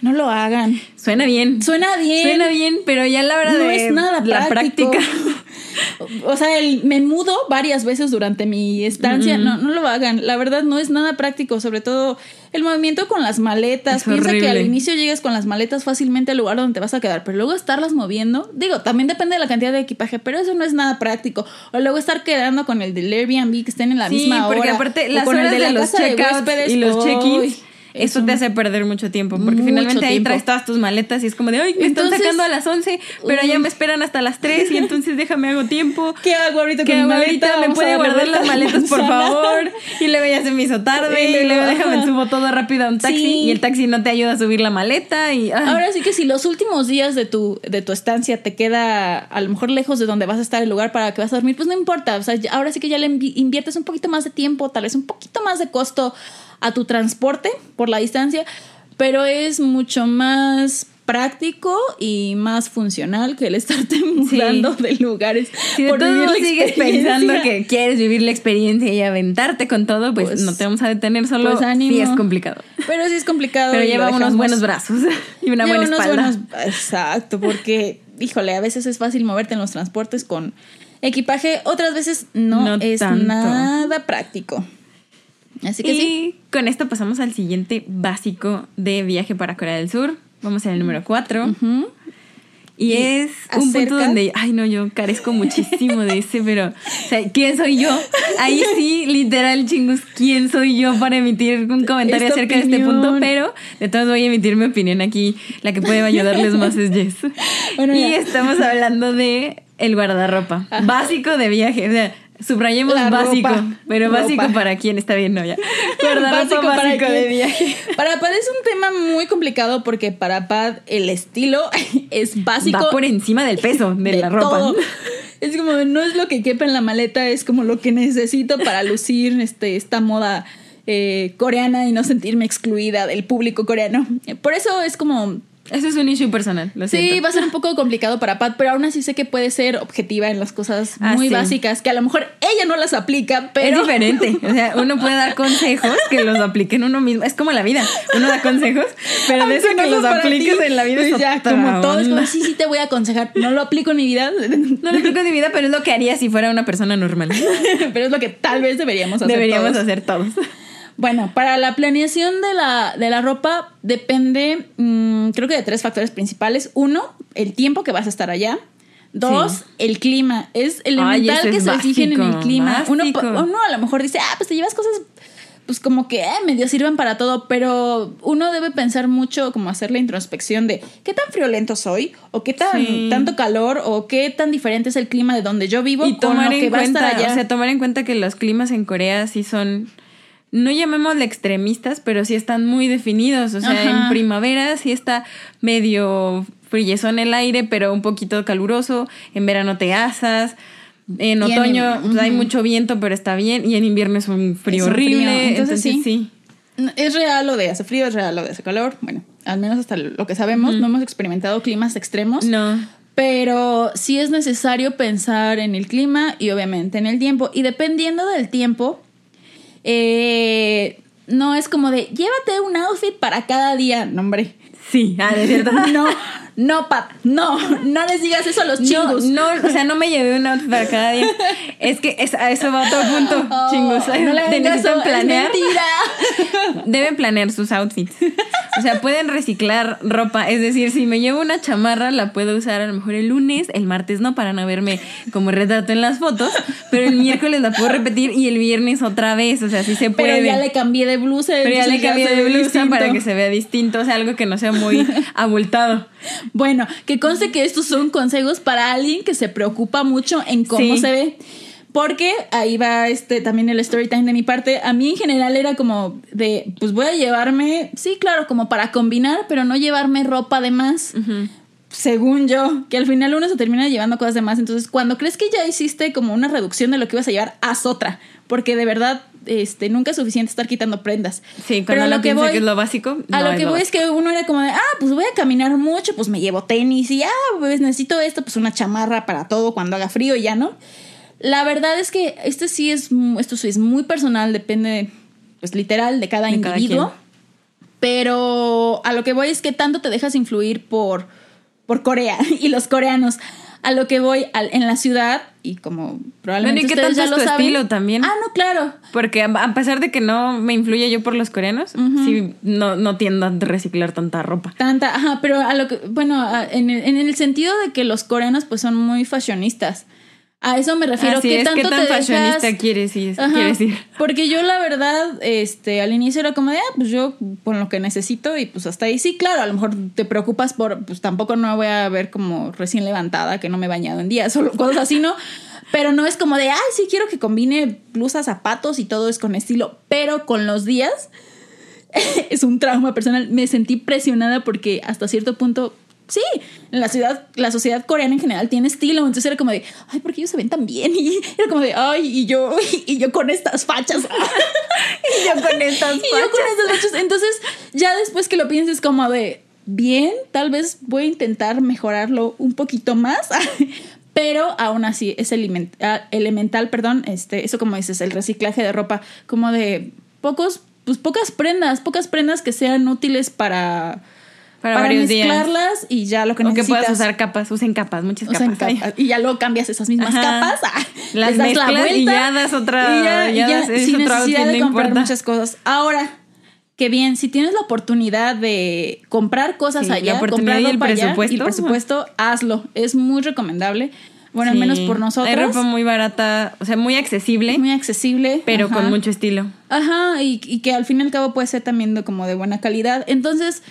No lo hagan. Suena bien. Suena bien. Suena bien, pero ya la hora no de es nada la práctico. práctica. O sea, el- me mudo varias veces durante mi estancia. No, no lo hagan. La verdad no es nada práctico, sobre todo el movimiento con las maletas. Es Piensa que al inicio llegas con las maletas fácilmente al lugar donde te vas a quedar, pero luego estarlas moviendo, digo, también depende de la cantidad de equipaje, pero eso no es nada práctico. O luego estar quedando con el del Airbnb que estén en la Sí, misma hora. porque aparte las con el horas de, la los de checkouts y los check-ins, es eso te hace perder mucho tiempo. Porque Mucho finalmente ahí tiempo. traes todas tus maletas y es como de, ay, me están sacando a las 11, pero ya uy. me esperan hasta las 3 y entonces déjame hago tiempo. ¿Qué hago ahorita Que con mi ahorita maleta? me puede guardar las maletas, por favor. Y luego ya se me hizo tarde Sí, y luego déjame subo todo rápido a un taxi Sí. y el taxi no te ayuda a subir la maleta y ay, Ahora sí que si los últimos días de tu, de tu estancia te queda a lo mejor lejos de donde vas a estar el lugar para que vas a dormir, pues no importa. O sea, ahora sí que ya le invi- inviertes un poquito más de tiempo, tal vez un poquito más de costo a tu transporte por la distancia, pero es mucho más práctico y más funcional que el estarte mudando de lugares. Si de por vivir la sigues pensando que quieres vivir la experiencia y aventarte con todo, pues, Pues- no te vamos a detener solo. pues ánimo. sí es complicado. Pero sí es complicado. Pero lleva unos buenos brazos y una Lleva buena unos espalda. buenos- exacto, porque, híjole, a veces es fácil moverte en los transportes con equipaje, otras veces no, No es tanto. nada práctico. Así que y sí. con esto pasamos al siguiente básico de viaje para Corea del Sur. Vamos el número 4. Ujú. Y, Y es un punto donde, ay no, yo carezco muchísimo de ese, pero, o sea, ¿quién soy yo? Ahí sí, literal, chingos, ¿quién soy yo para emitir un comentario Esta acerca de este opinión. punto? Pero de todos voy a emitir mi opinión aquí. La que puede ayudarles más es Jess. Bueno, y ya. estamos hablando de el guardarropa. Ajá. Básico de viaje. O sea, subrayemos La básico. ropa. Pero Ropa. básico para quién está bien, no ya. Básico básico, para de viaje. Para Pad es un tema muy complicado porque para Pad el estilo es básico. Va por encima del peso de, la ropa. todo. Es como, no es lo que quepa en la maleta, es como lo que necesito para lucir este, esta moda eh, coreana y no sentirme excluida del público coreano. Por eso es como Eso es un issue personal, lo Sí, va a ser un poco complicado para Pat, pero aún así sé que puede ser objetiva en las cosas Ah, muy sí. básicas, que a lo mejor ella no las aplica, pero... Es diferente. O sea, uno puede dar consejos que los apliquen uno mismo. Es como la vida. Uno da consejos, pero de eso que no los apliques ti, en la vida es pues ya, como todo es como, sí, sí te voy a aconsejar, no lo aplico en mi vida, No lo aplico en mi vida, pero es lo que haría si fuera una persona normal. pero es lo que tal vez deberíamos hacer Deberíamos todos. hacer todos. Bueno, para la planeación de la, de la ropa depende, mm, creo que de tres factores principales. Uno, el tiempo que vas a estar allá. Dos, Sí. el clima. Es elemental ese que es se fijen en el clima. Uno, uno a lo mejor dice, ah, pues te llevas cosas, pues como que eh, medio sirven para todo, pero uno debe pensar mucho, como hacer la introspección de qué tan friolento soy, o qué tan Sí. tanto calor, o qué tan diferente es el clima de donde yo vivo Y con tomar lo que en va a estar allá. o sea, tomar en cuenta que los climas en Corea sí son, no llamémosle extremistas, pero sí están muy definidos. O sea, Ajá. en primavera sí está medio frillezón el aire, pero un poquito caluroso. En verano te asas. En Y en otoño hay mucho viento, pero está bien. Y en invierno es un frío Es un frío, horrible. entonces Entonces, sí. sí. Es real lo de hace frío, es real lo de hace calor. Bueno, al menos hasta lo que sabemos, no hemos experimentado climas extremos. No. Pero sí es necesario pensar en el clima y obviamente en el tiempo. Y dependiendo del tiempo, eh, no es como de llévate un outfit para cada día. No, hombre. Sí, ah, de cierto. No, no, Pat. No, no les digas eso a los No, chingus. no, o sea, no me llevé un outfit para cada día. Es que es- a eso va otro punto, Oh, chingos. no le necesitan planear. mentira. Deben planear sus outfits. O sea, pueden reciclar ropa. Es decir, si me llevo una chamarra, la puedo usar a lo mejor el lunes, el martes no, para no verme como retrato en las fotos. Pero el miércoles la puedo repetir y el viernes otra vez. O sea, sí se puede. Pero ya le cambié de blusa. Pero ya le cambié de blusa distinto. para que se vea distinto. O sea, algo que no sea muy abultado. Bueno, que conste que estos son consejos para alguien que se preocupa mucho en cómo Sí. se ve. Porque ahí va este también el story time de mi parte. A mí en general era como de, pues voy a llevarme, sí, claro, como para combinar, pero no llevarme ropa de más. Según yo, que al final uno se termina llevando cosas de más. Entonces, cuando crees que ya hiciste como una reducción de lo que ibas a llevar, haz otra. Porque de verdad, este, nunca es suficiente estar quitando prendas. Sí, Pero a lo que voy, que es lo básico. a lo que voy es que uno era como de, ah, pues voy a caminar mucho, pues me llevo tenis y, ah, pues necesito esto, pues una chamarra para todo cuando haga frío y ya, ¿no? La verdad es que este sí es, esto sí es muy personal, depende, pues literal, de cada De individuo. pero a lo que voy es que tanto te dejas influir por, por Corea y los coreanos. A lo que voy al- en la ciudad, y como probablemente Bueno, ¿y qué ustedes tanto ya es lo tu saben. estilo también? Ah, no, claro. Porque a pesar de que no me influye yo por los coreanos, sí no, no tiendo a reciclar tanta ropa. Tanta, ajá, pero a lo que, bueno, a- en el, en el sentido de que los coreanos pues son muy fashionistas. A eso me refiero. Así ¿Qué es, tanto ¿qué tan te fashionista dejas? quieres ir? Ajá, quieres ir? Porque yo la verdad, este, al inicio era como de, ah, pues yo con lo que necesito y pues hasta ahí sí, claro, a lo mejor te preocupas por, pues tampoco no me voy a ver como recién levantada, que no me he bañado en días o cosas así, ¿no? Pero no es como de, ay, sí quiero que combine blusas, zapatos y todo es con estilo, pero con los días es un trauma personal. Me sentí presionada porque hasta cierto punto, sí, en la ciudad, la sociedad coreana en general tiene estilo. Entonces era como de, ay, ¿por qué ellos se ven tan bien? Y era como de, ay, y yo, y yo con estas fachas. Y yo con estas Y yo con estas fachas. Entonces, ya después que lo pienses como de, bien, tal vez voy a intentar mejorarlo un poquito más. Pero aún así es ah, elemental, perdón, este, eso como dices, el reciclaje de ropa, como de pocos, pues pocas prendas, pocas prendas que sean útiles para, Para varios días. mezclarlas y ya lo que O que necesitas. puedas usar capas, usen capas, muchas capas. capas. Y ya luego cambias esas mismas Ajá. capas. ah, Las das la mezclas y vuelta, ya das otra- y ya, ya ya das- sin necesidad de no comprar importa. muchas cosas. Ahora, que bien, si tienes la oportunidad de comprar cosas Sí, allá, comprar y el ropa allá, presupuesto. y el presupuesto, hazlo. Es muy recomendable. Bueno, al Sí. menos por nosotros. Hay ropa muy barata, o sea, muy accesible, muy accesible. pero Ajá. con mucho estilo. Ajá, y, y que al fin y al cabo puede ser también de, como de buena calidad. Entonces,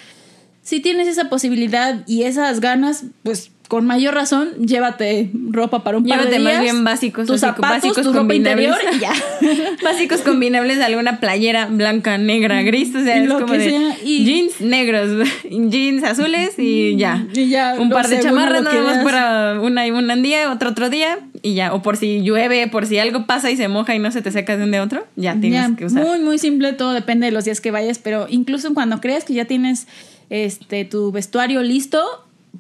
si tienes esa posibilidad y esas ganas, pues con mayor razón, llévate ropa para un par Llévate de días. más bien básicos, tus zapatos, básicos tu ropa combinables. interior y ya. Básicos combinables de alguna playera blanca, negra, gris, o sea, es como que de sea, y- jeans negros, jeans azules y ya. Y ya, un par de chamarras nada más para una y un día, otro otro día y ya. O por si llueve, por si algo pasa y se moja y no se te seca de un a otro, ya tienes Ya, que usar. Muy, muy simple, todo depende de los días que vayas, pero incluso cuando creas que ya tienes este tu vestuario listo,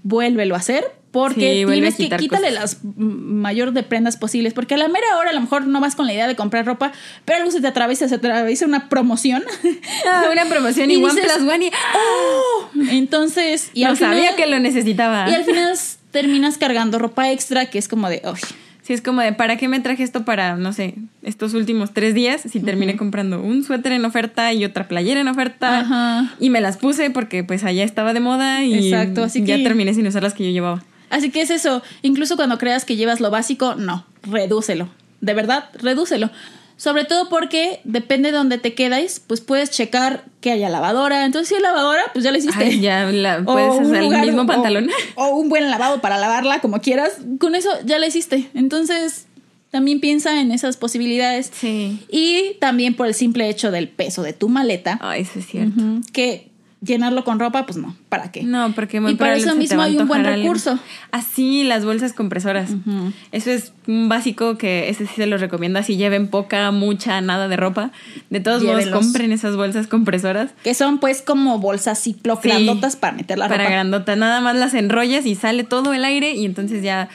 vuélvelo a hacer. Porque Sí, tienes que quítale cosas. las mayor de prendas posibles. Porque a la mera hora a lo mejor no vas con la idea de comprar ropa, pero algo se te atraviesa, se atraviesa una promoción. Ah, una promoción y, Y One dices, Plus One y ¡Oh! Entonces, y no al sabía final, que lo necesitaba. Y al final terminas cargando ropa extra que es como de, "Uy, Sí, es como de, ¿para qué me traje esto para, no sé, estos últimos tres días? Si terminé comprando un suéter en oferta y otra playera en oferta. Ajá. Y me las puse porque pues allá estaba de moda y Exacto, así ya que- terminé sin usar las que yo llevaba. Así que es eso. Incluso cuando creas que llevas lo básico, no, redúcelo. De verdad, redúcelo. Sobre todo porque depende de donde te quedáis, pues puedes checar que haya lavadora. Entonces, si hay lavadora, pues ya la hiciste. Ay, ya la, O puedes un usar el mismo o- pantalón. O, un buen lavado para lavarla como quieras. Con eso ya la hiciste. Entonces, también piensa en esas posibilidades. Sí. Y también por el simple hecho del peso de tu maleta, Ay, eso es cierto. que llenarlo con ropa, pues no, ¿para qué? No, porque muy Y para eso mismo hay un buen recurso. Así, las bolsas compresoras. Eso es un básico que ese sí se los recomiendo. Así lleven poca, mucha, nada de ropa. De todos modos, compren esas bolsas compresoras. Que son pues como bolsas ciclo Sí. grandotas para meter la para ropa. grandota. Nada más las enrollas y sale todo el aire y entonces ya...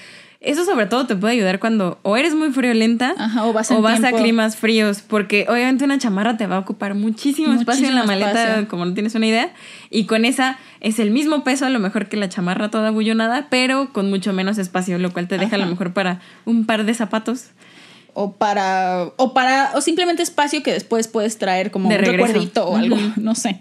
Eso sobre todo te puede ayudar cuando o eres muy friolenta Ajá, o vas en a tiempo- climas fríos, porque obviamente una chamarra te va a ocupar muchísimo, espacio en la maleta, espacio. como no tienes una idea, y con esa es el mismo peso a lo mejor que la chamarra toda bullonada, pero con mucho menos espacio, lo cual te deja a lo mejor para un par de zapatos. O para. O para. O simplemente espacio que después puedes traer como De un regreso. recuerdito o algo. No sé.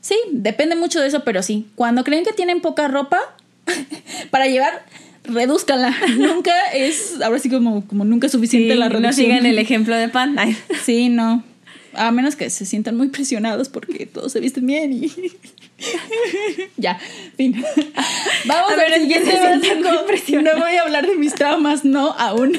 Sí, depende mucho de eso, pero sí. Cuando creen que tienen poca ropa para llevar, redúzcanla. nunca es. Ahora sí como, como nunca es suficiente Sí, la no reducción. sigan el ejemplo de pan. Ay. Sí, no. A menos que se sientan muy presionados porque todos se visten bien y. ya, fin. Vamos A a ver, el ¿quién siguiente básico. No voy a hablar de mis traumas, no, aún.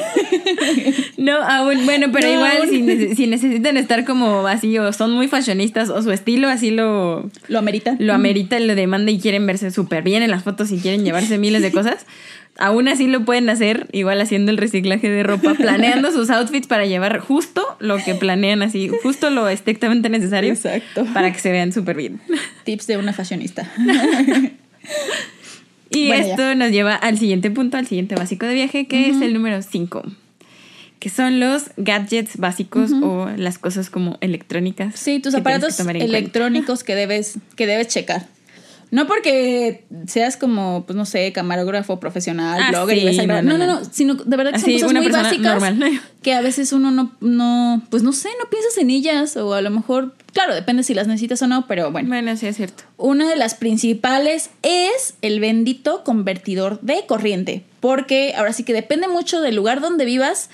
No, aún, bueno, pero No, igual si, si necesitan estar como así o son muy fashionistas o su estilo así lo, Lo amerita. lo amerita, lo demanda y quieren verse súper bien en las fotos y quieren llevarse miles de cosas, aún así lo pueden hacer, igual haciendo el reciclaje de ropa, planeando sus outfits para llevar justo lo que planean así, justo lo estrictamente necesario Exacto. para que se vean súper bien. Tips de una fashionista. Y Bueno, ya. esto nos lleva al siguiente punto, al siguiente básico de viaje, que es el número 5, que son los gadgets básicos o las cosas como electrónicas. Sí, tus aparatos electrónicos que debes, que debes checar. No porque seas como, pues no sé, camarógrafo profesional, Ah, blogger y vas a no, No, no, no, no. no, sino de verdad que Así, son cosas muy básicas normal. que a veces uno no, no, pues no sé, no piensas en ellas o a lo mejor, claro, depende si las necesitas o no, pero bueno. Bueno, sí es cierto. Una de las principales es el bendito convertidor de corriente, porque ahora sí que depende mucho del lugar donde vivas,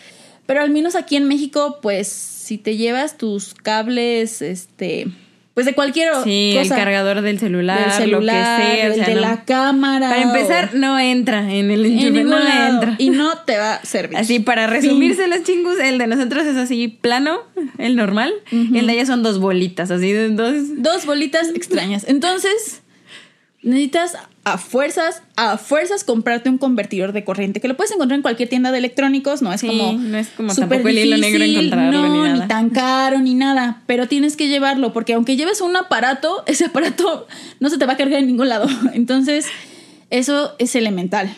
pero al menos aquí en México, pues si te llevas tus cables, este, pues de cualquier Sí, el cargador del celular, del celular, lo que sea. o sea, de no- la cámara, Para empezar, o- no entra en el en enchufe, ningún no lado, entra. y no te va a servir. Así, para resumirse los chingus, el de nosotros es así plano, el normal. y El de ella son dos bolitas, así dos. Dos bolitas extrañas. Entonces, necesitas a fuerzas, a fuerzas comprarte un convertidor de corriente, que lo puedes encontrar en cualquier tienda de electrónicos, no es Sí, como no es como súper tampoco el hilo negro difícil, encontrarlo no, ni nada. tan caro ni nada, pero tienes que llevarlo porque aunque lleves un aparato, ese aparato no se te va a cargar en ningún lado. Entonces, eso es elemental.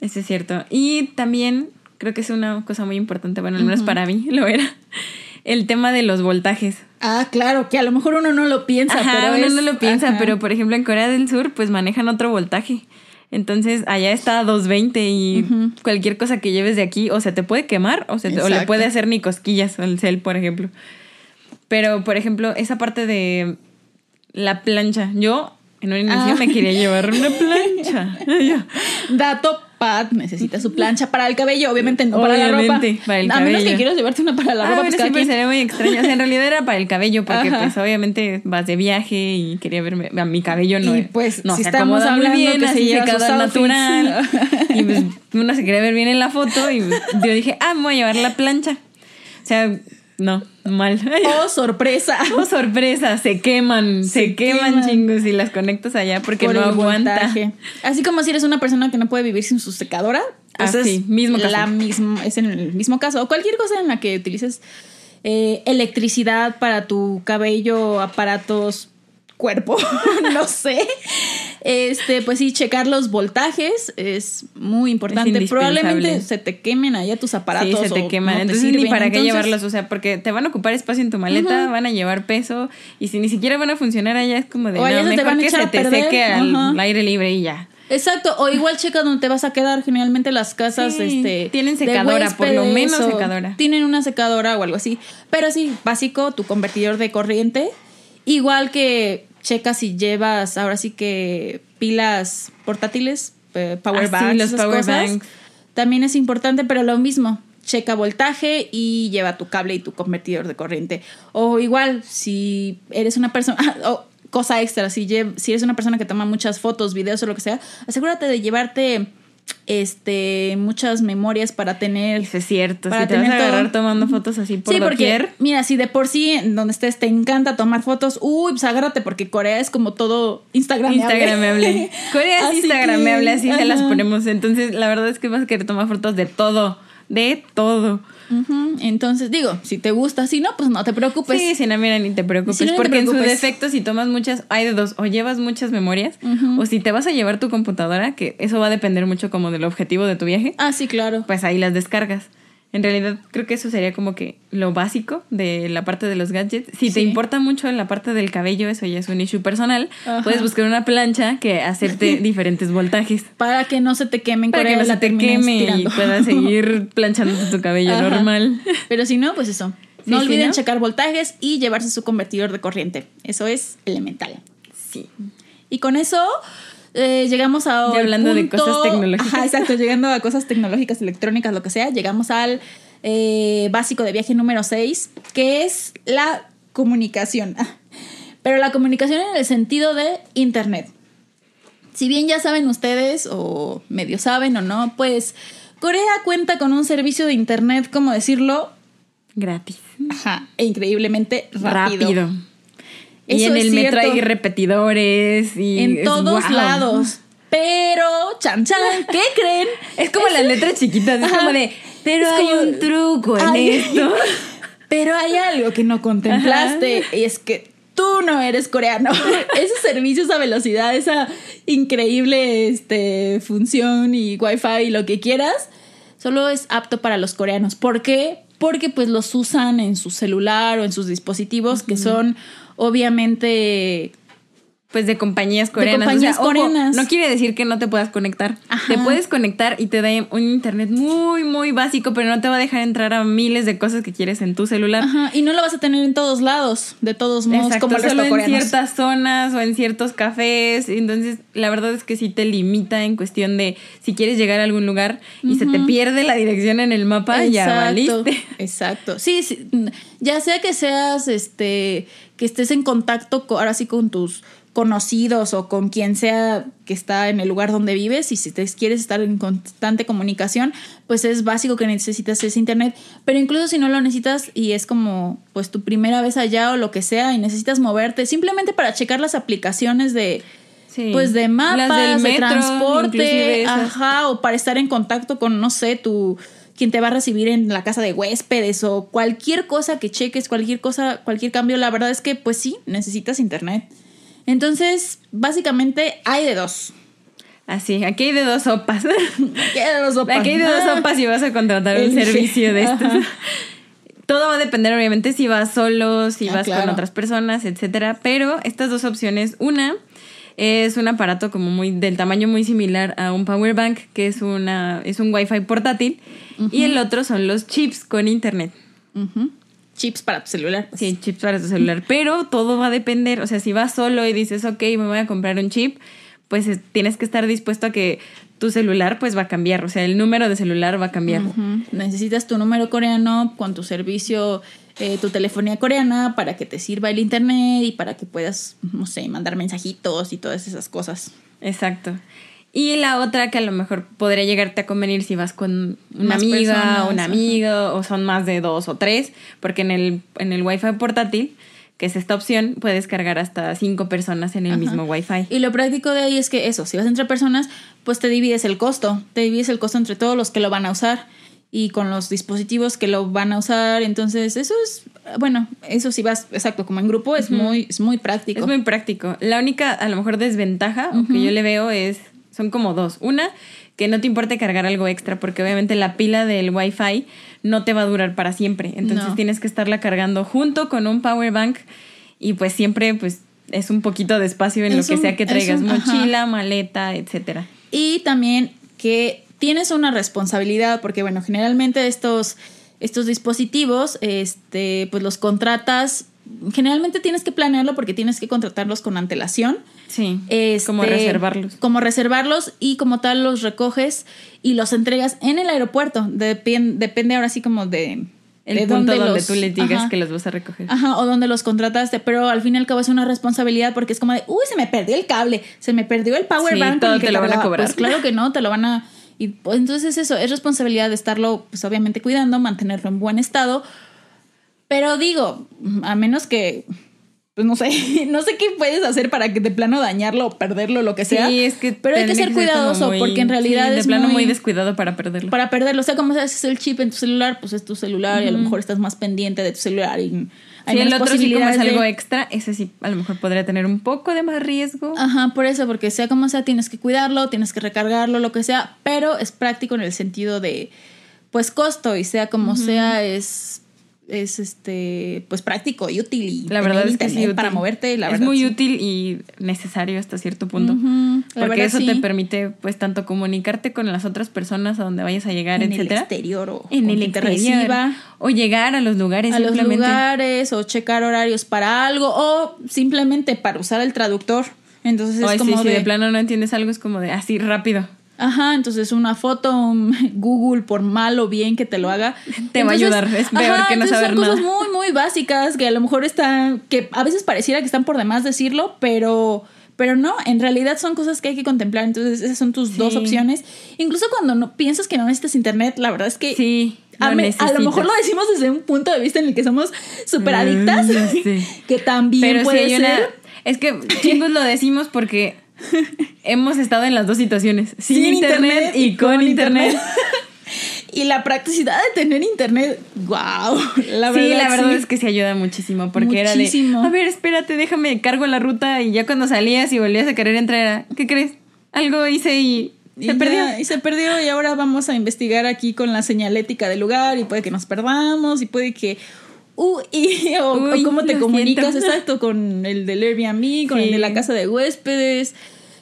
Eso es cierto. Y también creo que es una cosa muy importante, bueno, al menos para mí lo era, el tema de los voltajes. Ah, claro, que a lo mejor uno no lo piensa, Ajá, pero uno es- no lo piensa, ajá. pero por ejemplo en Corea del Sur pues manejan otro voltaje. Entonces allá está a 220 y cualquier cosa que lleves de aquí o se te puede quemar o, se te- o le puede hacer ni cosquillas al cel, por ejemplo. Pero por ejemplo, esa parte de la plancha, yo en un inicio Ah. me quería llevar una plancha. Dato Pat necesita su plancha para el cabello, obviamente no para la ropa. Para el a menos que quieras llevarte una para la Ah, ropa, pues quien. sería muy extraño. O sea, en realidad era para el cabello, porque Ajá. pues obviamente vas de viaje y quería verme, a mi cabello no, Y, pues, no si se estamos acomoda muy bien, que así lleva se outfits. natural. y pues uno se quería ver bien en la foto y pues, yo dije, ah, me voy a llevar la plancha. O sea, no, mal. Oh, sorpresa. Oh, sorpresa, se queman, se, Se queman, queman. chingos y las conectas allá porque por no aguanta. voltaje. Así como si eres una persona que no puede vivir sin su secadora, pues Ah, es sí, mismo caso. la misma, es en el mismo caso. O cualquier cosa en la que utilices eh, electricidad para tu cabello, aparatos, cuerpo, no sé. Este, pues sí, checar los voltajes es muy importante. Probablemente se te quemen allá tus aparatos. Sí, se te queman. no te Entonces ni para qué llevarlos, o sea, porque te van a ocupar espacio en tu maleta, van a llevar peso y si ni siquiera van a funcionar allá es como de O allá no, se te mejor van a que se te seque al aire libre y ya. Exacto, o igual checa dónde te vas a quedar. Generalmente las casas Sí, este, tienen secadora, por lo menos secadora. Tienen una secadora o algo así. Pero sí, básico, tu convertidor de corriente. Igual que checa si llevas ahora sí que pilas portátiles, eh, power Ah, sí, banks, los esas power cosas. banks. También es importante, pero lo mismo. Checa voltaje y lleva tu cable y tu convertidor de corriente. O igual, si eres una persona. o cosa extra, si, si eres una persona que toma muchas fotos, videos o lo que sea, asegúrate de llevarte este muchas memorias para tener. Eso es cierto. Para si te vas a tener todo. agarrar tomando fotos así por sí, porque mira, si de por sí en donde estés te encanta tomar fotos, uy, pues agárrate porque Corea es como todo Instagram. Instagramable. Corea es Así Instagramable, que, así se las ponemos. Entonces, la verdad es que vas a querer tomar fotos de todo. De todo. Entonces, digo, si te gusta, si no, pues no te preocupes. sí, si no, mira, ni te preocupes. Sí, no te porque en su defecto, si tomas muchas, hay de dos. O llevas muchas memorias, o si te vas a llevar tu computadora, que eso va a depender mucho como del objetivo de tu viaje, Ah, sí, claro. pues ahí las descargas. En realidad, creo que eso sería como que lo básico de la parte de los gadgets. Si te importa mucho la parte del cabello, eso ya es un issue personal. Ajá. Puedes buscar una plancha que acepte diferentes voltajes. Para que no se te queme en Para que no se te queme y puedas seguir planchándote tu cabello Ajá. normal. Pero si no, pues eso. No sí, olviden ¿no? checar voltajes y llevarse su convertidor de corriente. Eso es elemental. Sí. Y con eso eh, llegamos a. Ya hablando de cosas tecnológicas. Ajá, exacto. Llegando a cosas tecnológicas, electrónicas, lo que sea. Llegamos al eh, básico de viaje número 6, que es la comunicación. Pero la comunicación en el sentido de Internet. Si bien ya saben ustedes, o medio saben o no, pues Corea cuenta con un servicio de Internet, ¿cómo decirlo? Gratis. Ajá, e increíblemente rápido. Rápido. Y Eso en es el metro hay repetidores y En es- todos wow. lados. Pero, chan chan, ¿qué creen? Es como las letras chiquitas, es como de, pero Es hay un truco en esto. Pero hay algo que no contemplaste y es que tú no eres coreano. Ese servicio, esa velocidad, esa increíble este, función y wifi y lo que quieras, solo es apto para los coreanos. ¿Por qué? Porque pues los usan en su celular o en sus dispositivos que son obviamente Pues de compañías coreanas. compañías O sea, ojo, coreanas. no quiere decir que no te puedas conectar. Ajá. Te puedes conectar y te da un internet muy, muy básico, pero no te va a dejar entrar a miles de cosas que quieres en tu celular. Ajá, y no lo vas a tener en todos lados, de todos modos, Exacto, como el resto solo en ciertas zonas o en ciertos cafés. Entonces, la verdad es que sí te limita en cuestión de si quieres llegar a algún lugar y se te pierde la dirección en el mapa, ya valiste. Exacto. Sí, sí, ya sea que seas, este, que estés en contacto co- ahora sí con tus conocidos o con quien sea que está en el lugar donde vives y si te quieres estar en constante comunicación, pues es básico que necesitas ese internet. Pero incluso si no lo necesitas y es como pues tu primera vez allá o lo que sea y necesitas moverte simplemente para checar las aplicaciones de Sí. pues de Las mapas, del de metro, transporte, ajá, o para estar en contacto con, no sé, tu quien te va a recibir en la casa de huéspedes o cualquier cosa que cheques, cualquier cosa, cualquier cambio, la verdad es que pues sí, necesitas internet. Entonces, básicamente hay de dos. Así, aquí hay de dos sopas. Aquí hay de dos sopas. Aquí hay de dos Ah, sopas y vas a contratar un servicio de estos. Ajá. Todo va a depender, obviamente, si vas solo, si Ah, vas con otras personas, etcétera. Pero estas dos opciones, una es un aparato como muy del tamaño muy similar a un power bank, que es una es un wifi portátil, y el otro son los chips con internet. Ujú. Chips para tu celular. pues. Sí, chips para tu celular. Pero todo va a depender. O sea, si vas solo y dices, ok, me voy a comprar un chip, pues es- tienes que estar dispuesto a que tu celular pues va a cambiar, o sea, el número de celular va a cambiar. Necesitas tu número coreano con tu servicio, eh, tu telefonía coreana para que te sirva el internet y para que puedas, no sé, mandar mensajitos y todas esas cosas. Exacto. Y la otra que a lo mejor podría llegarte a convenir si vas con una Más amiga, personas, un ajá. amigo, o son más de dos o tres, porque en el, en el Wi-Fi portátil, que es esta opción, puedes cargar hasta cinco personas en el Ajá. mismo Wi-Fi. Y lo práctico de ahí es que eso, si vas entre personas, pues te divides el costo, te divides el costo entre todos los que lo van a usar y con los dispositivos que lo van a usar, entonces eso es, bueno, eso si vas, exacto, como en grupo es muy, es muy práctico. Es muy práctico. La única, a lo mejor, desventaja o que yo le veo es, son como dos. Una, que no te importe cargar algo extra, porque obviamente la pila del Wi-Fi no te va a durar para siempre. Entonces No. tienes que estarla cargando junto con un power bank y pues siempre pues es un poquito de espacio en Es lo que un- sea que traigas, un- ajá. mochila, maleta, etcétera. Y también que tienes una responsabilidad, porque bueno, generalmente estos, estos dispositivos, este, pues los contratas, generalmente tienes que planearlo porque tienes que contratarlos con antelación. Sí. Este, como reservarlos. Como reservarlos y como tal los recoges y los entregas en el aeropuerto. Depende ahora sí como de... El de punto donde los- tú le digas ajá. que los vas a recoger. Ajá, o donde los contrataste, pero al fin y al cabo es una responsabilidad porque es como de, uy, se me perdió el cable, se me perdió el power Sí, bank. todo que te lo van a cargaba". cobrar. Pues claro que no, te lo van a... Y pues, entonces eso, es responsabilidad de estarlo, pues obviamente cuidando, mantenerlo en buen estado. Pero digo, a menos que, pues no sé, no sé qué puedes hacer para que de plano dañarlo o perderlo, lo que sea. Sí, es que Pero hay que ser cuidadoso muy- porque en realidad sí, de es plano muy, muy descuidado para perderlo. para perderlo. O sea, como haces el chip en tu celular, pues es tu celular y a lo mejor estás más pendiente de tu celular y hay Sí, el otro sí como es de- algo extra, ese sí a lo mejor podría tener un poco de más riesgo. Ajá, por eso, porque sea como sea, tienes que cuidarlo, tienes que recargarlo, lo que sea, pero es práctico en el sentido de, pues, costo y sea como sea, es, es este, pues, práctico y útil y La verdad es que sí, para moverte, la es verdad. muy sí. útil y necesario hasta cierto punto. Porque verdad, eso sí. te permite, pues, tanto comunicarte con las otras personas a donde vayas a llegar, en el exterior o en el exterior. reciba. O llegar a los lugares a los simplemente. lugares o checar horarios para algo o simplemente para usar el traductor. Entonces es Ay, sí, como si de, de plano no entiendes algo, es como de así rápido. Ajá, entonces una foto, un Google, por mal o bien que te lo haga, Te va a ayudar, es peor que no saber son cosas nada. muy, muy básicas que a lo mejor están, que a veces pareciera que están por demás decirlo, pero, pero no, en realidad son cosas que hay que contemplar. Entonces esas son tus Sí. dos opciones. Incluso cuando no piensas que no necesitas internet, la verdad es que Sí. a, lo me- a lo necesitas. mejor lo decimos desde un punto de vista en el que somos súper adictas, Mm, sí. que también Pero puede hay ser. una. Es que chingos lo decimos porque hemos estado en las dos situaciones. Sin, internet, y con internet. y la practicidad de tener internet, wow. La sí, verdad, la verdad sí. es que sí ayuda muchísimo. Porque Muchísimo. era de. A ver, espérate, déjame cargo la ruta. Y ya cuando salías y volvías a querer entrar, era, ¿qué crees? Algo hice y. Y Se ya, perdió. Y se perdió y ahora vamos a investigar aquí con la señalética del lugar y puede que nos perdamos y puede que... Y, o, o cómo te comunicas siento. exacto con el del Airbnb, con el de la casa de huéspedes.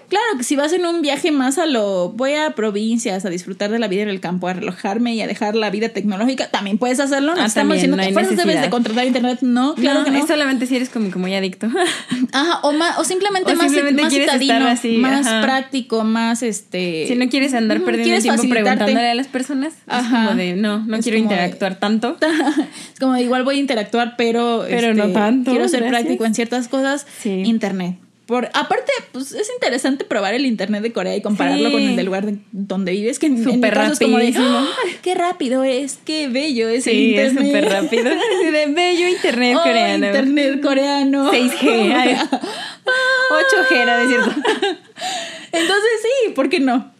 Claro que si vas en un viaje más a lo... Voy a provincias a disfrutar de la vida en el campo, a relajarme y a dejar la vida tecnológica, también puedes hacerlo. No Ah, estamos diciendo no que fuerzas debes de contratar internet. No, claro no, que no. es solamente si eres como que muy adicto. Ajá, o, ma- o simplemente O más, simplemente más citadino, así, más ajá. práctico, más este... si no quieres andar perdiendo el tiempo preguntándole a las personas, Ajá. es como de no, no Es quiero como de- interactuar tanto. es como igual voy a interactuar, pero, este, Pero no tanto, Quiero ser gracias. práctico en ciertas cosas. Sí. Internet. Por, aparte, pues es interesante probar el internet de Corea y compararlo Sí. con el del lugar de- donde vives, que en, en mi Súper caso es como de. ¡Ah! qué rápido es, qué bello es el Sí, es internet. súper rápido. De bello internet Oh, coreano. internet coreano. 6G. ay. 8G era de cierto. Entonces sí, ¿por qué no?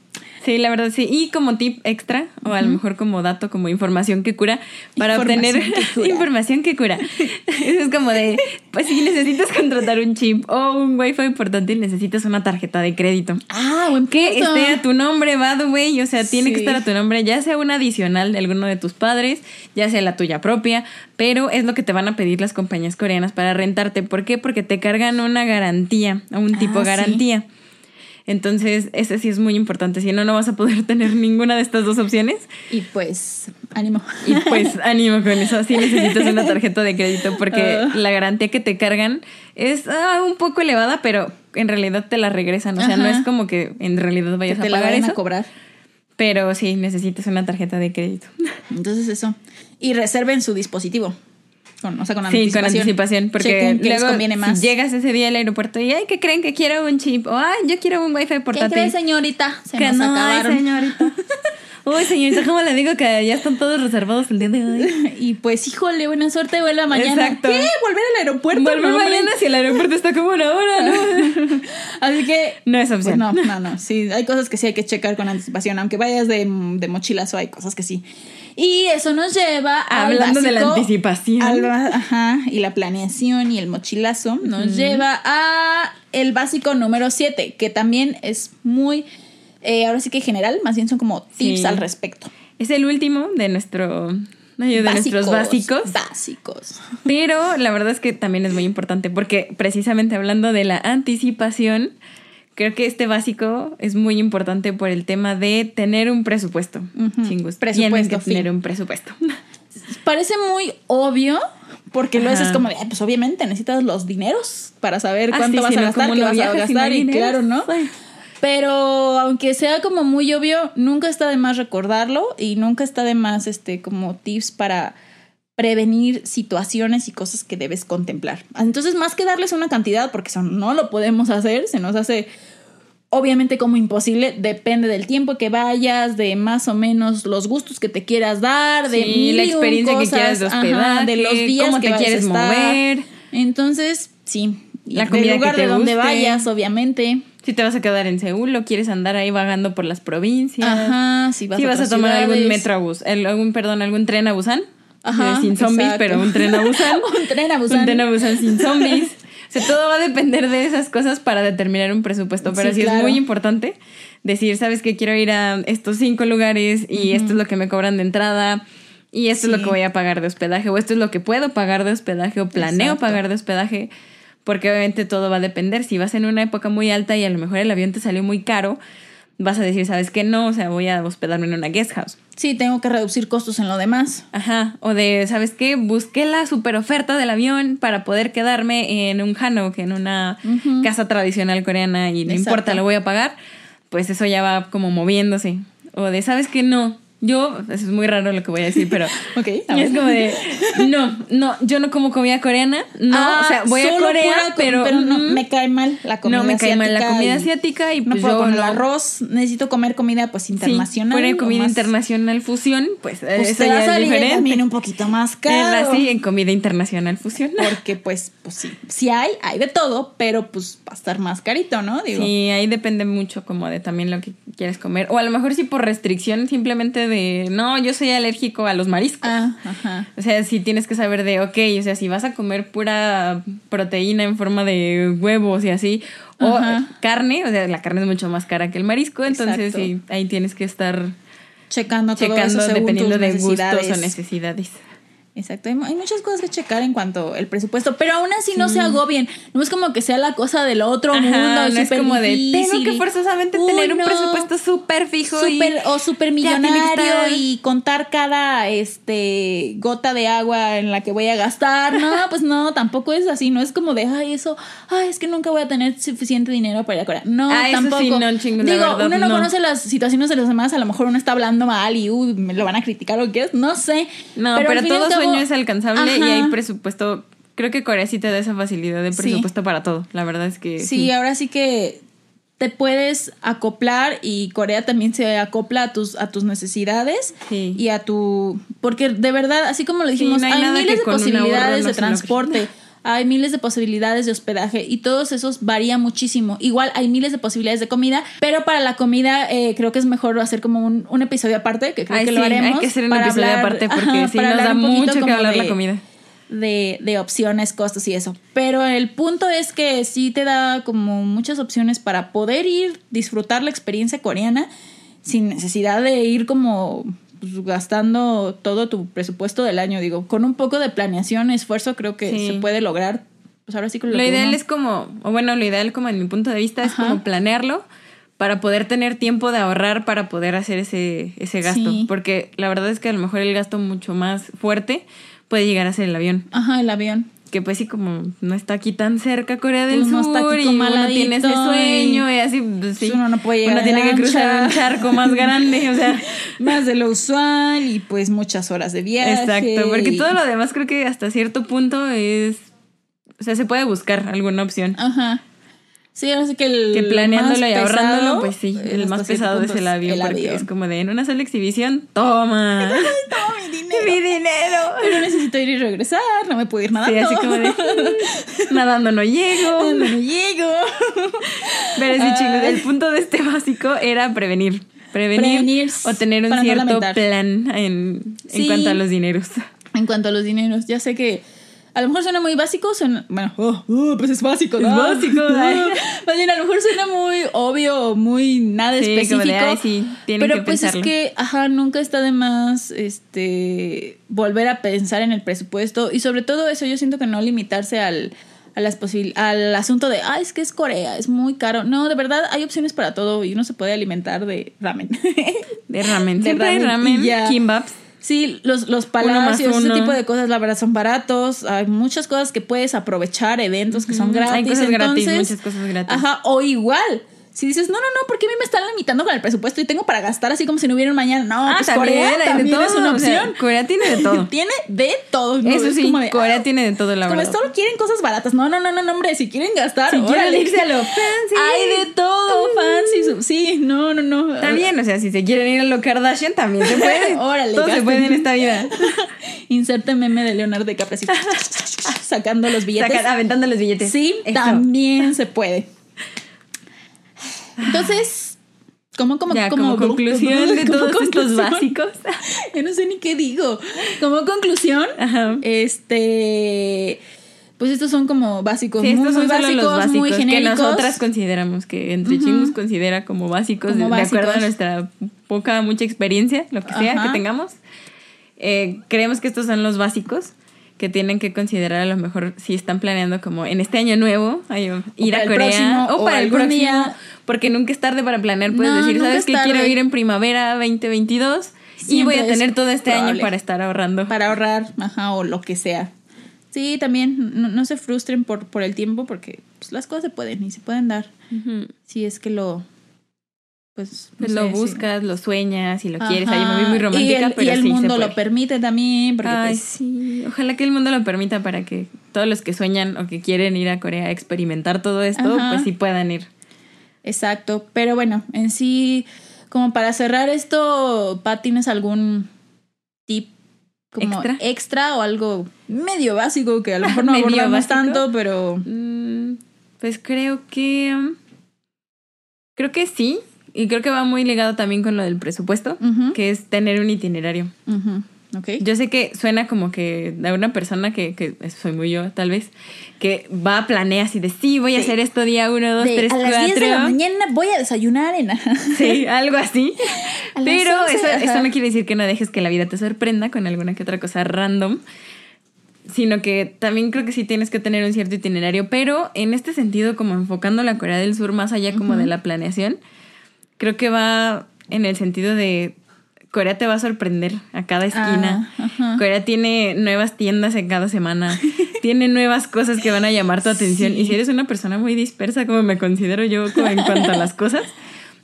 Sí, la verdad sí. Y como tip extra, o a lo mejor como dato, como información que cura, para Información obtener que cura. información que cura. Eso es como de, pues si necesitas contratar un chip o un wifi portátil, necesitas una tarjeta de crédito. Ah, buen Que punto. esté a tu nombre, by the way. O sea, tiene que estar a tu nombre, ya sea una adicional de alguno de tus padres, ya sea la tuya propia, pero es lo que te van a pedir las compañías coreanas para rentarte. ¿Por qué? Porque te cargan una garantía, un tipo Ah, sí. Entonces, ese sí es muy importante. Si no, no vas a poder tener ninguna de estas dos opciones. Y pues, ánimo. Y pues, ánimo con eso. Sí necesitas una tarjeta de crédito porque Ah. la garantía que te cargan es ah, un poco elevada, pero en realidad te la regresan. O sea, no es como que en realidad vayas te a la pagar vayan eso. a cobrar. Pero sí, necesitas una tarjeta de crédito. Entonces eso. Y reserven su dispositivo. Con, o sea, con Sí, anticipación. con anticipación, porque qué luego conviene más. si llegas ese día al aeropuerto y, ay, ¿qué creen que quiero un chip? O, ay, yo quiero un wifi ¿Qué portátil. cree, señorita? Se que nos no acabaron. hay, señorita. Uy, señorita, ¿cómo le digo que ya están todos reservados el día de hoy? Y pues, híjole, buena suerte, vuela mañana. Exacto. ¿Qué? ¿Volver al aeropuerto? Volver No, mañana si el aeropuerto está como una hora, ¿no? Así que... No es Pues opción. no, no, no. Sí, hay cosas que sí hay que checar con anticipación. Aunque vayas de, de mochilazo, hay cosas que sí. Y eso nos lleva a. Hablando de la anticipación. ajá, y la planeación y el mochilazo, nos lleva a el básico número 7, que también es muy. eh, ahora sí que general, más bien son como tips Sí. al respecto. Es el último de nuestro de nuestros básicos. Básicos. Pero la verdad es que también es muy importante porque precisamente hablando de la anticipación, creo que este básico es muy importante por el tema de tener un presupuesto. Ujú. Chingus, Presupuesto, Tienen que tener un presupuesto. Parece muy obvio. Porque luego es como de, "Ay, pues obviamente necesitas los dineros para saber Ah, cuánto sí, vas si a no, gastar, ¿cómo qué vas a viajas si no gastar y claro, ¿no? Pero aunque sea como muy obvio, nunca está de más recordarlo y nunca está de más este como tips para prevenir situaciones y cosas que debes contemplar. Entonces, más que darles una cantidad, porque eso no lo podemos hacer, se nos hace obviamente como imposible, depende del tiempo que vayas, de más o menos los gustos que te quieras dar, de Sí, la experiencia que cosas, quieras de ajá, hospedaje, de los días cómo que te vayas quieres estar. mover. Entonces, sí, La del comida que lugar te de donde guste. vayas, obviamente. Si te vas a quedar en Seúl o quieres andar ahí vagando por las provincias. Ajá, si vas, si a, vas a tomar algún ciudades. metro a bus, el- algún, perdón, algún tren a Busan. Ajá, sin zombies, exacto. pero un tren a Busan. un tren a Busan. Un tren a Busan sin zombies. O sea, todo va a depender de esas cosas para determinar un presupuesto. Pero Sí, sí, claro. es muy importante decir, sabes que quiero ir a estos cinco lugares y esto es lo que me cobran de entrada. Y esto es lo que voy a pagar de hospedaje, o esto es lo que puedo pagar de hospedaje, o planeo Exacto. pagar de hospedaje, porque obviamente todo va a depender. Si vas en una época muy alta y a lo mejor el avión te salió muy caro, vas a decir, ¿sabes qué? No, o sea, voy a hospedarme en una guest house. Sí, tengo que reducir costos en lo demás. Ajá, o de, ¿sabes qué? Busqué la super oferta del avión para poder quedarme en un hanok, en una casa tradicional coreana y no Exacto. importa, lo voy a pagar, pues eso ya va como moviéndose. O de, ¿sabes qué? No, yo, eso es muy raro lo que voy a decir, pero Ok, y es como de, no, no, yo no como comida coreana, no, Ah, o sea, voy a Corea, pura pero, no, mm, me cae mal la comida no me cae mal la asiática comida asiática y no pues puedo yo con el arroz, necesito comer comida pues Sí, internacional. o comida más- internacional fusión, pues, Pues eso ya a es diferente. también un poquito más caro. sí, en comida internacional fusión. Porque pues, pues sí, sí hay, hay de todo, pero pues va a estar más carito, ¿no? Digo, Sí, ahí depende mucho como de también lo que quieres comer. O a lo mejor sí por restricción simplemente de, no, yo soy alérgico a los mariscos. Ah, ajá. O sea, sí tienes que saber de, ok, o sea, si vas a comer pura proteína en forma de huevos y así, o Ajá. carne, o sea, la carne es mucho más cara que el marisco, entonces sí, ahí tienes que estar Checando todo checando eso según dependiendo tus de gustos o necesidades. Exacto, hay, muchas cosas que checar en cuanto al presupuesto, pero aún así no se agobien. No es como que sea la cosa del otro Ajá, mundo, no es como de, tengo que forzosamente Uy, tener un no. presupuesto súper fijo y Súper- o súper millonario y contar cada este gota de agua en la que voy a gastar. No, pues no, tampoco es así. No es como de, ay, eso, ay, es que nunca voy a tener suficiente dinero para ir a Corea. No, Ah, tampoco. sí, no, Digo, verdad, uno no, no. conoce las situaciones de los demás. A lo mejor uno está hablando mal y uy, me lo van a criticar o qué es. No sé. No, pero, al todo es alcanzable y hay presupuesto. Creo que Corea sí te da esa facilidad de Sí. presupuesto para todo. La verdad es que Sí, ahora sí que te puedes acoplar y Corea también se acopla a tus, a tus necesidades Sí. y a tu... Porque de verdad, así como lo dijimos, no hay hay, miles de posibilidades de transporte, hay miles de posibilidades de hospedaje y todos esos varía muchísimo. Igual hay miles de posibilidades de comida, pero para la comida eh, creo que es mejor hacer como un, un episodio aparte, que creo Ay, que sí, lo haremos. hay que hacer un para episodio hablar- aparte porque ajá, sí nos da mucho que hablar la de- comida. de, de opciones, costos y eso. Pero el punto es que sí te da como muchas opciones para poder ir, disfrutar la experiencia coreana sin necesidad de ir como pues, gastando todo tu presupuesto del año. Digo, con un poco de planeación, esfuerzo, creo que Sí. se puede lograr. Pues ahora sí que Lo que ideal uno- es como, o bueno, lo ideal como en mi punto de vista es como planearlo para poder tener tiempo de ahorrar para poder hacer ese, ese gasto. Sí. Porque la verdad es que a lo mejor el gasto mucho más fuerte puede llegar a ser el avión. Ajá, el avión. Que pues sí, como no está aquí tan cerca Corea del Pues Sur está aquí y uno tiene ese sueño y, así, pues sí. Uno no puede llegar Uno tiene en que cruzar un charco más grande, o sea. Más de lo usual y pues muchas horas de viaje. Exacto, porque todo lo demás creo que hasta cierto punto es... O sea, se puede buscar alguna opción. Ajá. Sí, ahora sí que el Que planeándolo y ahorrándolo, pesado, pues sí, el más pesado es punto el avión, porque avión. es como de en una sola exhibición, toma. Toma mi dinero. Mi dinero. Pero necesito ir y regresar, no me puedo ir nadando. Sí, así como de nadando no llego. No llego. Pero sí, chicos, el punto de este básico era prevenir. Prevenir, Prevenir o tener un no cierto plan en, en Sí. cuanto a los dineros. En cuanto a los dineros, ya sé que a lo mejor suena muy básico, suena, bueno, oh, oh, pues es básico, ¿no? Es básico. Más bien, a lo mejor suena muy obvio, o muy nada Sí, específico. de, ay, sí, pero que pues pensarlo. es que, ajá, nunca está de más este volver a pensar en el presupuesto y sobre todo eso yo siento que no limitarse al a las posibil- al asunto de, ah, es que es Corea, es muy caro. No, de verdad hay opciones para todo y uno se puede alimentar de ramen. De ramen. De Siempre hay ramen ramen, kimbaps. Sí, los, los Uno palacios, ese uno. tipo de cosas, la verdad, son baratos. Hay muchas cosas que puedes aprovechar, eventos que son gratis. hay cosas gratis, entonces- muchas cosas gratis. Ajá, o igual. Si dices, no, no, no, ¿por qué a mí me están limitando con el presupuesto y tengo para gastar así como si no hubiera un mañana? No, Ah, pues también, Corea también es todo, una o sea, opción. Corea tiene de todo. tiene de todo. ¿no? Eso Es sí, como de, Corea ah, tiene de todo, la como verdad. solo quieren cosas baratas. No, no, no, no, no, hombre, si quieren gastar, Si quieren irse a lo fancy. Hay de todo, fancy. Sí, no, no, no. También, o sea, si se quieren ir a lo Kardashian, también se puede. Órale, Todo se puede en esta vida. Inserte meme de Leonardo DiCaprio así, sacando los billetes. Sacar- aventando los billetes. Sí, Eso. también se puede. Entonces, ¿cómo, cómo, Ya, cómo- como conclusión de como todos estos conclusión? básicos. Yo no sé ni qué digo. Como conclusión, Ajá. este, pues estos son como básicos, Sí, muy, estos básicos, muy que genéricos. nosotras consideramos que entre chingos considera como básicos, Como de, de acuerdo a nuestra poca, mucha experiencia, lo que sea que tengamos. Eh, creemos que estos son los básicos que tienen que considerar a lo mejor si están planeando como en este año nuevo ir a Corea próximo, o o para el algún próximo. día. porque nunca es tarde para planear puedes No, decir sabes es que quiero ir en primavera 2022 y Siempre voy a tener todo este año para estar ahorrando. Para ahorrar, ajá, o lo que sea. Sí, también no, no se frustren por, por el tiempo porque pues, las cosas se pueden y se pueden dar. Si es que lo pues no lo sé, sí. buscas, lo sueñas y lo quieres. Ahí me vi muy romántica, y el, pero y el sí mundo lo permite también porque Ay, pues, sí. Ojalá que el mundo lo permita para que todos los que sueñan o que quieren ir a Corea a experimentar todo esto, Ajá. pues sí puedan ir. exacto pero bueno en sí como para cerrar esto Pat tienes algún tip como ¿Extra? extra, o algo medio básico que a lo mejor no abordamos básico. tanto pero Mm, pues creo que. Creo que sí. Y creo que va muy ligado también con lo del presupuesto, que es tener un itinerario. Ujú, ok Yo sé que suena como que de una persona que, que soy muy yo, tal vez, que va a planear así de sí, voy a Sí. hacer esto día uno, dos, De, tres, a las 10 cuatro. de la mañana voy a desayunar en Sí, algo así. A Pero 11, eso, ajá. eso no quiere decir que no dejes que la vida te sorprenda con alguna que otra cosa random, sino que también creo que sí tienes que tener un cierto itinerario, pero en este sentido, como enfocando la Corea del Sur más allá como de la planeación, creo que va en el sentido de Corea te va a sorprender a cada esquina. Ah. Corea tiene nuevas tiendas en cada semana, tiene nuevas cosas que van a llamar tu atención. Sí. Y si eres una persona muy dispersa, como me considero yo como en cuanto a las cosas,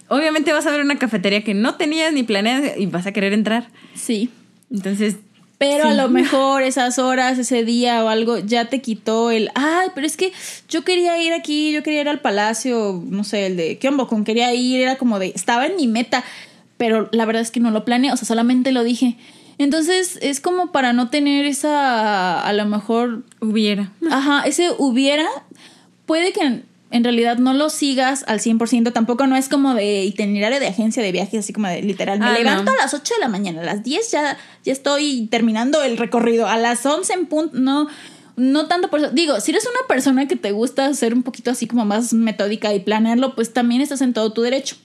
obviamente vas a ver una cafetería que no tenías ni planeas y vas a querer entrar. sí Entonces, Pero a lo mejor esas horas, ese día o algo, ya te quitó el, ay, pero es que yo quería ir aquí, yo quería ir al palacio, no sé, el de Gyeongbokgung, quería ir, era como de, estaba en mi meta, pero la verdad es que no lo planeé, o sea, solamente lo dije. Entonces es como para no tener esa, a lo mejor, hubiera. ajá, ese hubiera, puede que en, realidad no lo sigas al 100%, tampoco no es como de itinerario de agencia de viajes, así como de literal, me Ah, levanto no. a las 8 de la mañana, a las 10 ya, ya estoy terminando el recorrido, a las 11 en punto, no, no tanto por eso. Digo, si eres una persona que te gusta ser un poquito así como más metódica y planearlo, pues también estás en todo tu derecho.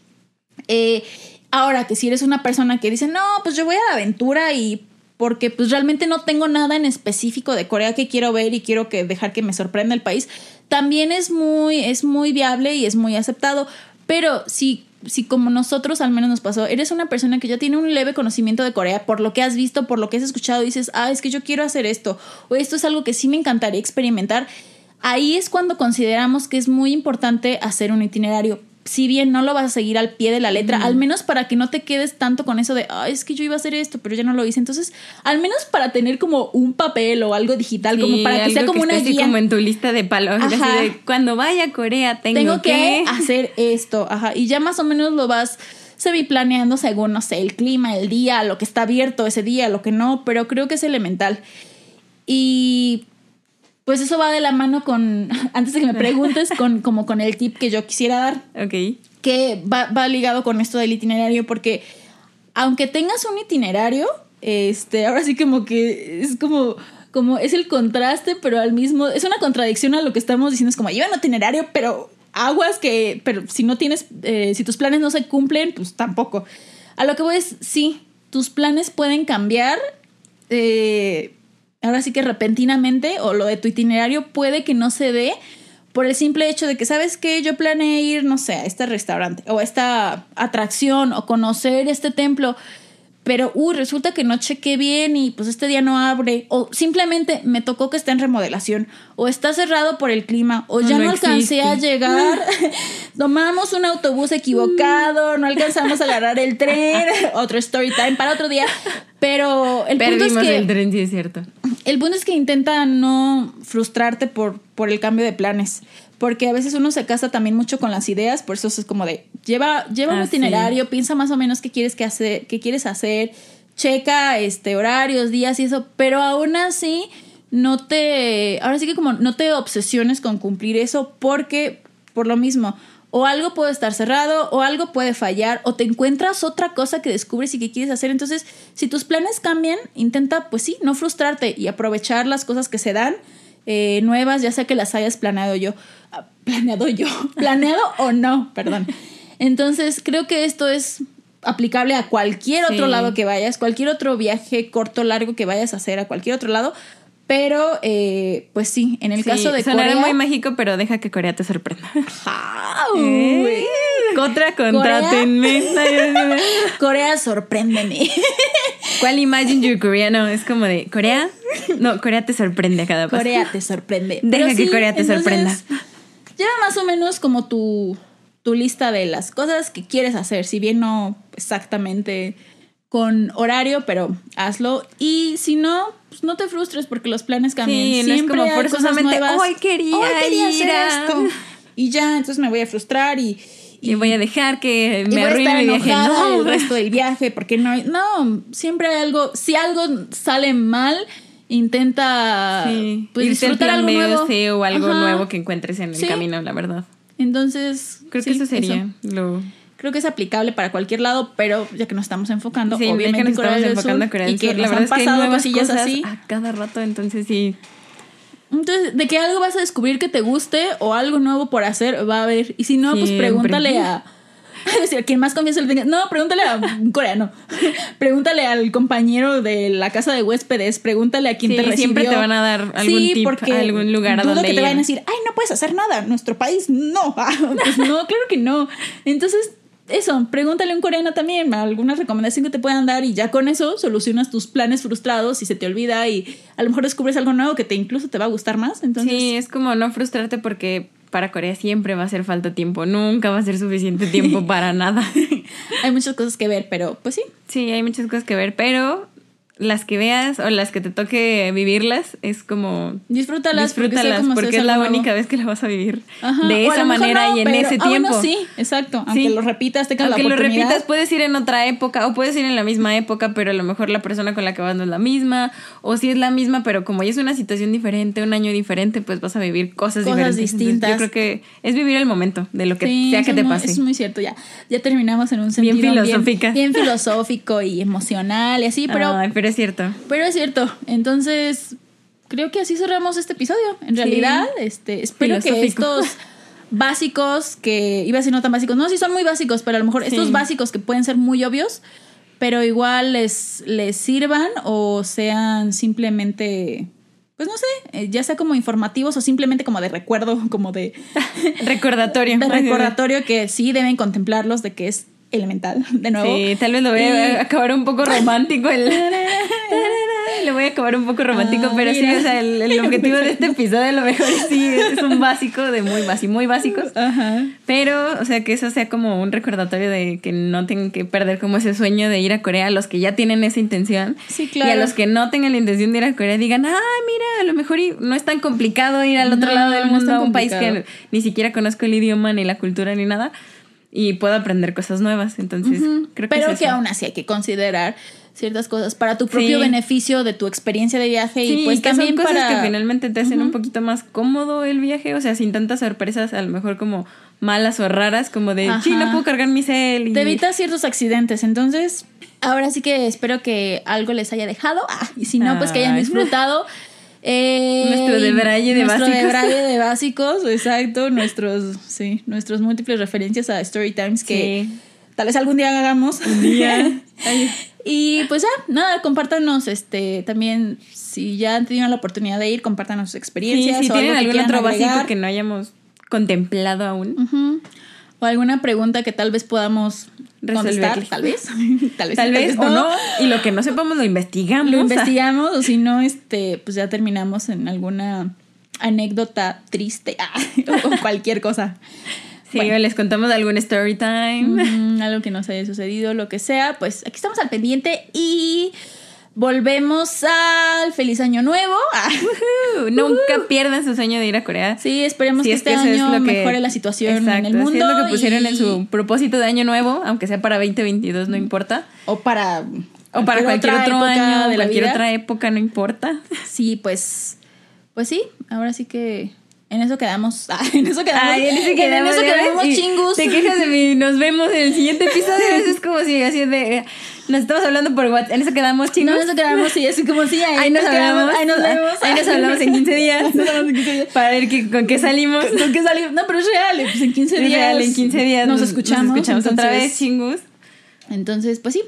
Eh, ahora que si eres una persona que dice, no, pues yo voy a la aventura y porque pues realmente no tengo nada en específico de Corea que quiero ver y quiero que dejar que me sorprenda el país, también es muy, es muy viable y es muy aceptado. Pero si si como nosotros al menos nos pasó, eres una persona que ya tiene un leve conocimiento de Corea por lo que has visto, por lo que has escuchado, dices, ah, es que yo quiero hacer esto, o esto es algo que sí me encantaría experimentar, ahí es cuando consideramos que es muy importante hacer un itinerario si bien no lo vas a seguir al pie de la letra, al menos para que no te quedes tanto con eso de, es que yo iba a hacer esto, pero ya no lo hice. Entonces, al menos para tener como un papel o algo digital, como para que sea como una guía. como en tu lista de palos. cuando vaya a Corea tengo, que... hacer esto. Ajá. Y ya más o menos lo vas se planeando según, no sé, el clima, el día, lo que está abierto ese día, lo que no, pero creo que es elemental. Y pues eso va de la mano con, antes de que me preguntes, con, como con el tip que yo quisiera dar. Ok. Que va, ligado con esto del itinerario, porque aunque tengas un itinerario, este, ahora sí como que es como, como es el contraste, pero al mismo, es una contradicción a lo que estamos diciendo, es como lleva un itinerario, pero aguas que, pero si no tienes, eh, si tus planes no se cumplen, pues tampoco. A lo que voy es, sí, tus planes pueden cambiar, eh, ahora sí que repentinamente o lo de tu itinerario puede que no se dé por el simple hecho de que, ¿sabes que Yo planeé ir, no sé, a este restaurante o a esta atracción o conocer este templo pero uy, resulta que no chequé bien y pues este día no abre, o simplemente me tocó que está en remodelación, o está cerrado por el clima, o ya no, alcancé a llegar, tomamos un autobús equivocado, no alcanzamos a agarrar el tren, otro story time para otro día, pero el punto es que... el tren, sí es cierto. El punto es que intenta no frustrarte por, por el cambio de planes porque a veces uno se casa también mucho con las ideas, por eso es como de, lleva, lleva un ah, itinerario, piensa más o menos qué quieres, que hacer, qué quieres hacer, checa este, horarios, días y eso, pero aún así no te, ahora sí que como no te obsesiones con cumplir eso porque por lo mismo, o algo puede estar cerrado, o algo puede fallar, o te encuentras otra cosa que descubres y que quieres hacer. Entonces, si tus planes cambian, intenta, pues sí, no frustrarte y aprovechar las cosas que se dan eh, nuevas, ya sea que las hayas planeado yo, planeado yo, planeado o no, perdón. Entonces, creo que esto es aplicable a cualquier otro lado que vayas, cualquier otro viaje corto, largo que vayas a hacer a cualquier otro lado. Pero, eh, pues sí, en el caso de Sonará muy mágico, pero deja que Corea te sorprenda. eh, contra, contrátenme. Corea, sorpréndeme. ¿Cuál Imagine? No, es como de Corea. No, Corea te sorprende a cada paso. Corea te sorprende. Deja que Corea te sorprenda. Lleva más o menos como tu, tu lista de las cosas que quieres hacer, si bien no exactamente con horario, pero hazlo. Y si no, pues no te frustres porque los planes cambian. Sí, Siempre no es como forzosamente, hoy quería, quería ir a... esto. Y ya, entonces me voy a frustrar y y, voy a dejar que me arruine mi viaje. No, el resto del viaje, porque no, no, siempre hay algo, si algo sale mal, intenta pues, disfrutar algo nuevo. o algo nuevo que encuentres en el camino, la verdad. Entonces, creo que eso sería lo creo que es aplicable para cualquier lado, pero ya que nos estamos enfocando, obviamente que nos estamos enfocando a Corea y que la verdad es que hay cosillas así a cada rato, entonces sí entonces, de que algo vas a descubrir que te guste o algo nuevo por hacer, va a haber. Y si no, pues pregúntale a. decir, quien más confianza le tenga. No, pregúntale a un coreano. pregúntale al compañero de la casa de huéspedes. Pregúntale a quien te recibió. Siempre te van a dar algún sí, tip, algún lugar a donde que te vayan a decir, ay, no puedes hacer nada. Nuestro país, no. pues no, claro que no. Entonces, eso, pregúntale a un coreano también alguna recomendación que te puedan dar y ya con eso solucionas tus planes frustrados y se te olvida y a lo mejor descubres algo nuevo que te incluso te va a gustar más. Entonces... Sí, es como no frustrarte porque para Corea siempre va a hacer falta tiempo, nunca va a ser suficiente tiempo para nada. hay muchas cosas que ver, pero pues sí. Sí, hay muchas cosas que ver, pero las que veas o las que te toque vivirlas es como disfrútalas, disfrútalas porque, es la única vez que la vas a vivir de esa manera y en ese tiempo. sí, exacto. Aunque lo repitas, tengas Aunque lo repitas, puedes ir en otra época o puedes ir en la misma época, pero a lo mejor la persona con la que vas no es la misma o si es la misma, pero como ya es una situación diferente, un año diferente, pues vas a vivir cosas, cosas distintas. yo creo que es vivir el momento de lo que sea que te pase. Es muy cierto, ya ya terminamos en un sentido bien filosófica. Bien, filosófico y emocional y así, pero es cierto. Pero es cierto. Entonces, creo que así cerramos este episodio. En realidad, este, espero que estos básicos que iba a decir no tan básicos, no, sí son muy básicos, pero a lo mejor estos básicos que pueden ser muy obvios, pero igual les, les sirvan o sean simplemente pues no sé, eh, ya sea como informativos o simplemente como de recuerdo, como de recordatorio. De recordatorio que sí deben contemplarlos de que es elemental, de nuevo. Sí, tal vez lo voy a acabar un poco romántico. El... Le voy a acabar un poco romántico, ah, pero sí, o sea, el, objetivo de este episodio a lo mejor sí es un básico de muy básicos, muy básicos. Pero, o sea, que eso sea como un recordatorio de que no tengan que perder como ese sueño de ir a Corea, a los que ya tienen esa intención. Sí, claro. Y a los que no tengan la intención de ir a Corea digan, ah, mira, a lo mejor no es tan complicado ir al otro lado del mundo, a un país que ni siquiera conozco el idioma, ni la cultura, ni nada y puedo aprender cosas nuevas. Entonces, creo que Pero que aún así hay que considerar ciertas cosas para tu propio beneficio de tu experiencia de viaje y pues también son cosas que finalmente te hacen un poquito más cómodo el viaje, o sea, sin tantas sorpresas, a lo mejor como malas o raras, como de, sí, no puedo cargar mi cel. Te evitas ciertos accidentes, entonces, ahora sí que espero que algo les haya dejado, ah, y si no, pues que hayan disfrutado. Eh, nuestro de braille de nuestro básicos. de braille de básicos, exacto. Nuestros, sí, nuestros múltiples referencias a Story Times que tal vez algún día hagamos. Un día. y pues ya, nada, compártanos este también si ya han tenido la oportunidad de ir, compártanos sus experiencias. si tienen algún otro básico que no hayamos contemplado aún. O alguna pregunta que tal vez podamos resolver, tal vez. tal vez, tal vez o no. Y lo que no sepamos lo investigamos. Lo investigamos o si no, este, pues ya terminamos en alguna anécdota triste o cualquier cosa. Sí, les contamos algún story time. algo que nos haya sucedido, lo que sea. Pues aquí estamos al pendiente y Volvemos al feliz año nuevo. Ah. Nunca pierdan su sueño de ir a Corea. Sí, esperemos que este año mejore la situación en el mundo. Si es lo que pusieron en su propósito de año nuevo, aunque sea para 2022, no importa. O para o para cualquier otro año, de cualquier otra época, no importa. Sí, pues pues sí, ahora sí que en eso quedamos. Ah, en eso quedamos. Ay, en eso quedamos, en eso quedamos chingus. Te quejas de mí. Nos vemos en el siguiente episodio. es como si así de. Nos estamos hablando por WhatsApp. En eso quedamos chingus. No, en eso quedamos, sí. Es como si ahí, ahí nos, hablamos. Ahí nos vemos. Ahí nos hablamos en 15 días. Para ver que, con qué salimos. Con qué salimos. No, pero es real. Pues en 15 días. Es real, en 15 días. Nos, escuchamos. Nos escuchamos otra vez, chingus. Entonces, pues sí.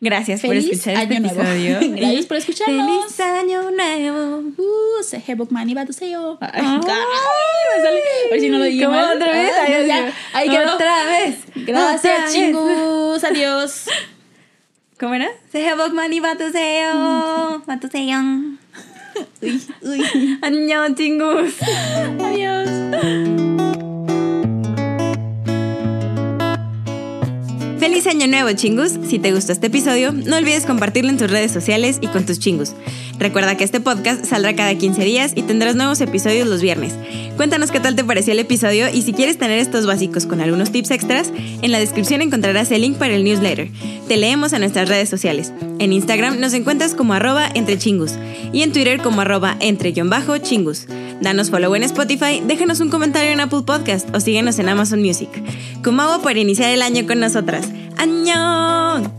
Gracias por escuchar este episodio. Gracias por escucharnos. Feliz año nuevo. Uh, y batuseo. Ay, me sale. A ver si no lo digo ¿Cómo otra vez? Ah, Ay, ya. Ahí quedó. Otra vez. Gracias, chingus. Adiós. ¿Cómo era? Se hebok y batuseo. Batuseo. Uy, uy. Año, chingus. Adiós. Feliz año nuevo, chingus. Si te gustó este episodio, no olvides compartirlo en tus redes sociales y con tus chingus. Recuerda que este podcast saldrá cada 15 días y tendrás nuevos episodios los viernes. Cuéntanos qué tal te pareció el episodio y si quieres tener estos básicos con algunos tips extras, en la descripción encontrarás el link para el newsletter. Te leemos a nuestras redes sociales. En Instagram nos encuentras como arroba entre chingus y en Twitter como arroba entre-chingus. Danos follow en Spotify, déjanos un comentario en Apple Podcast o síguenos en Amazon Music. Como hago para iniciar el año con nosotras. 안녕!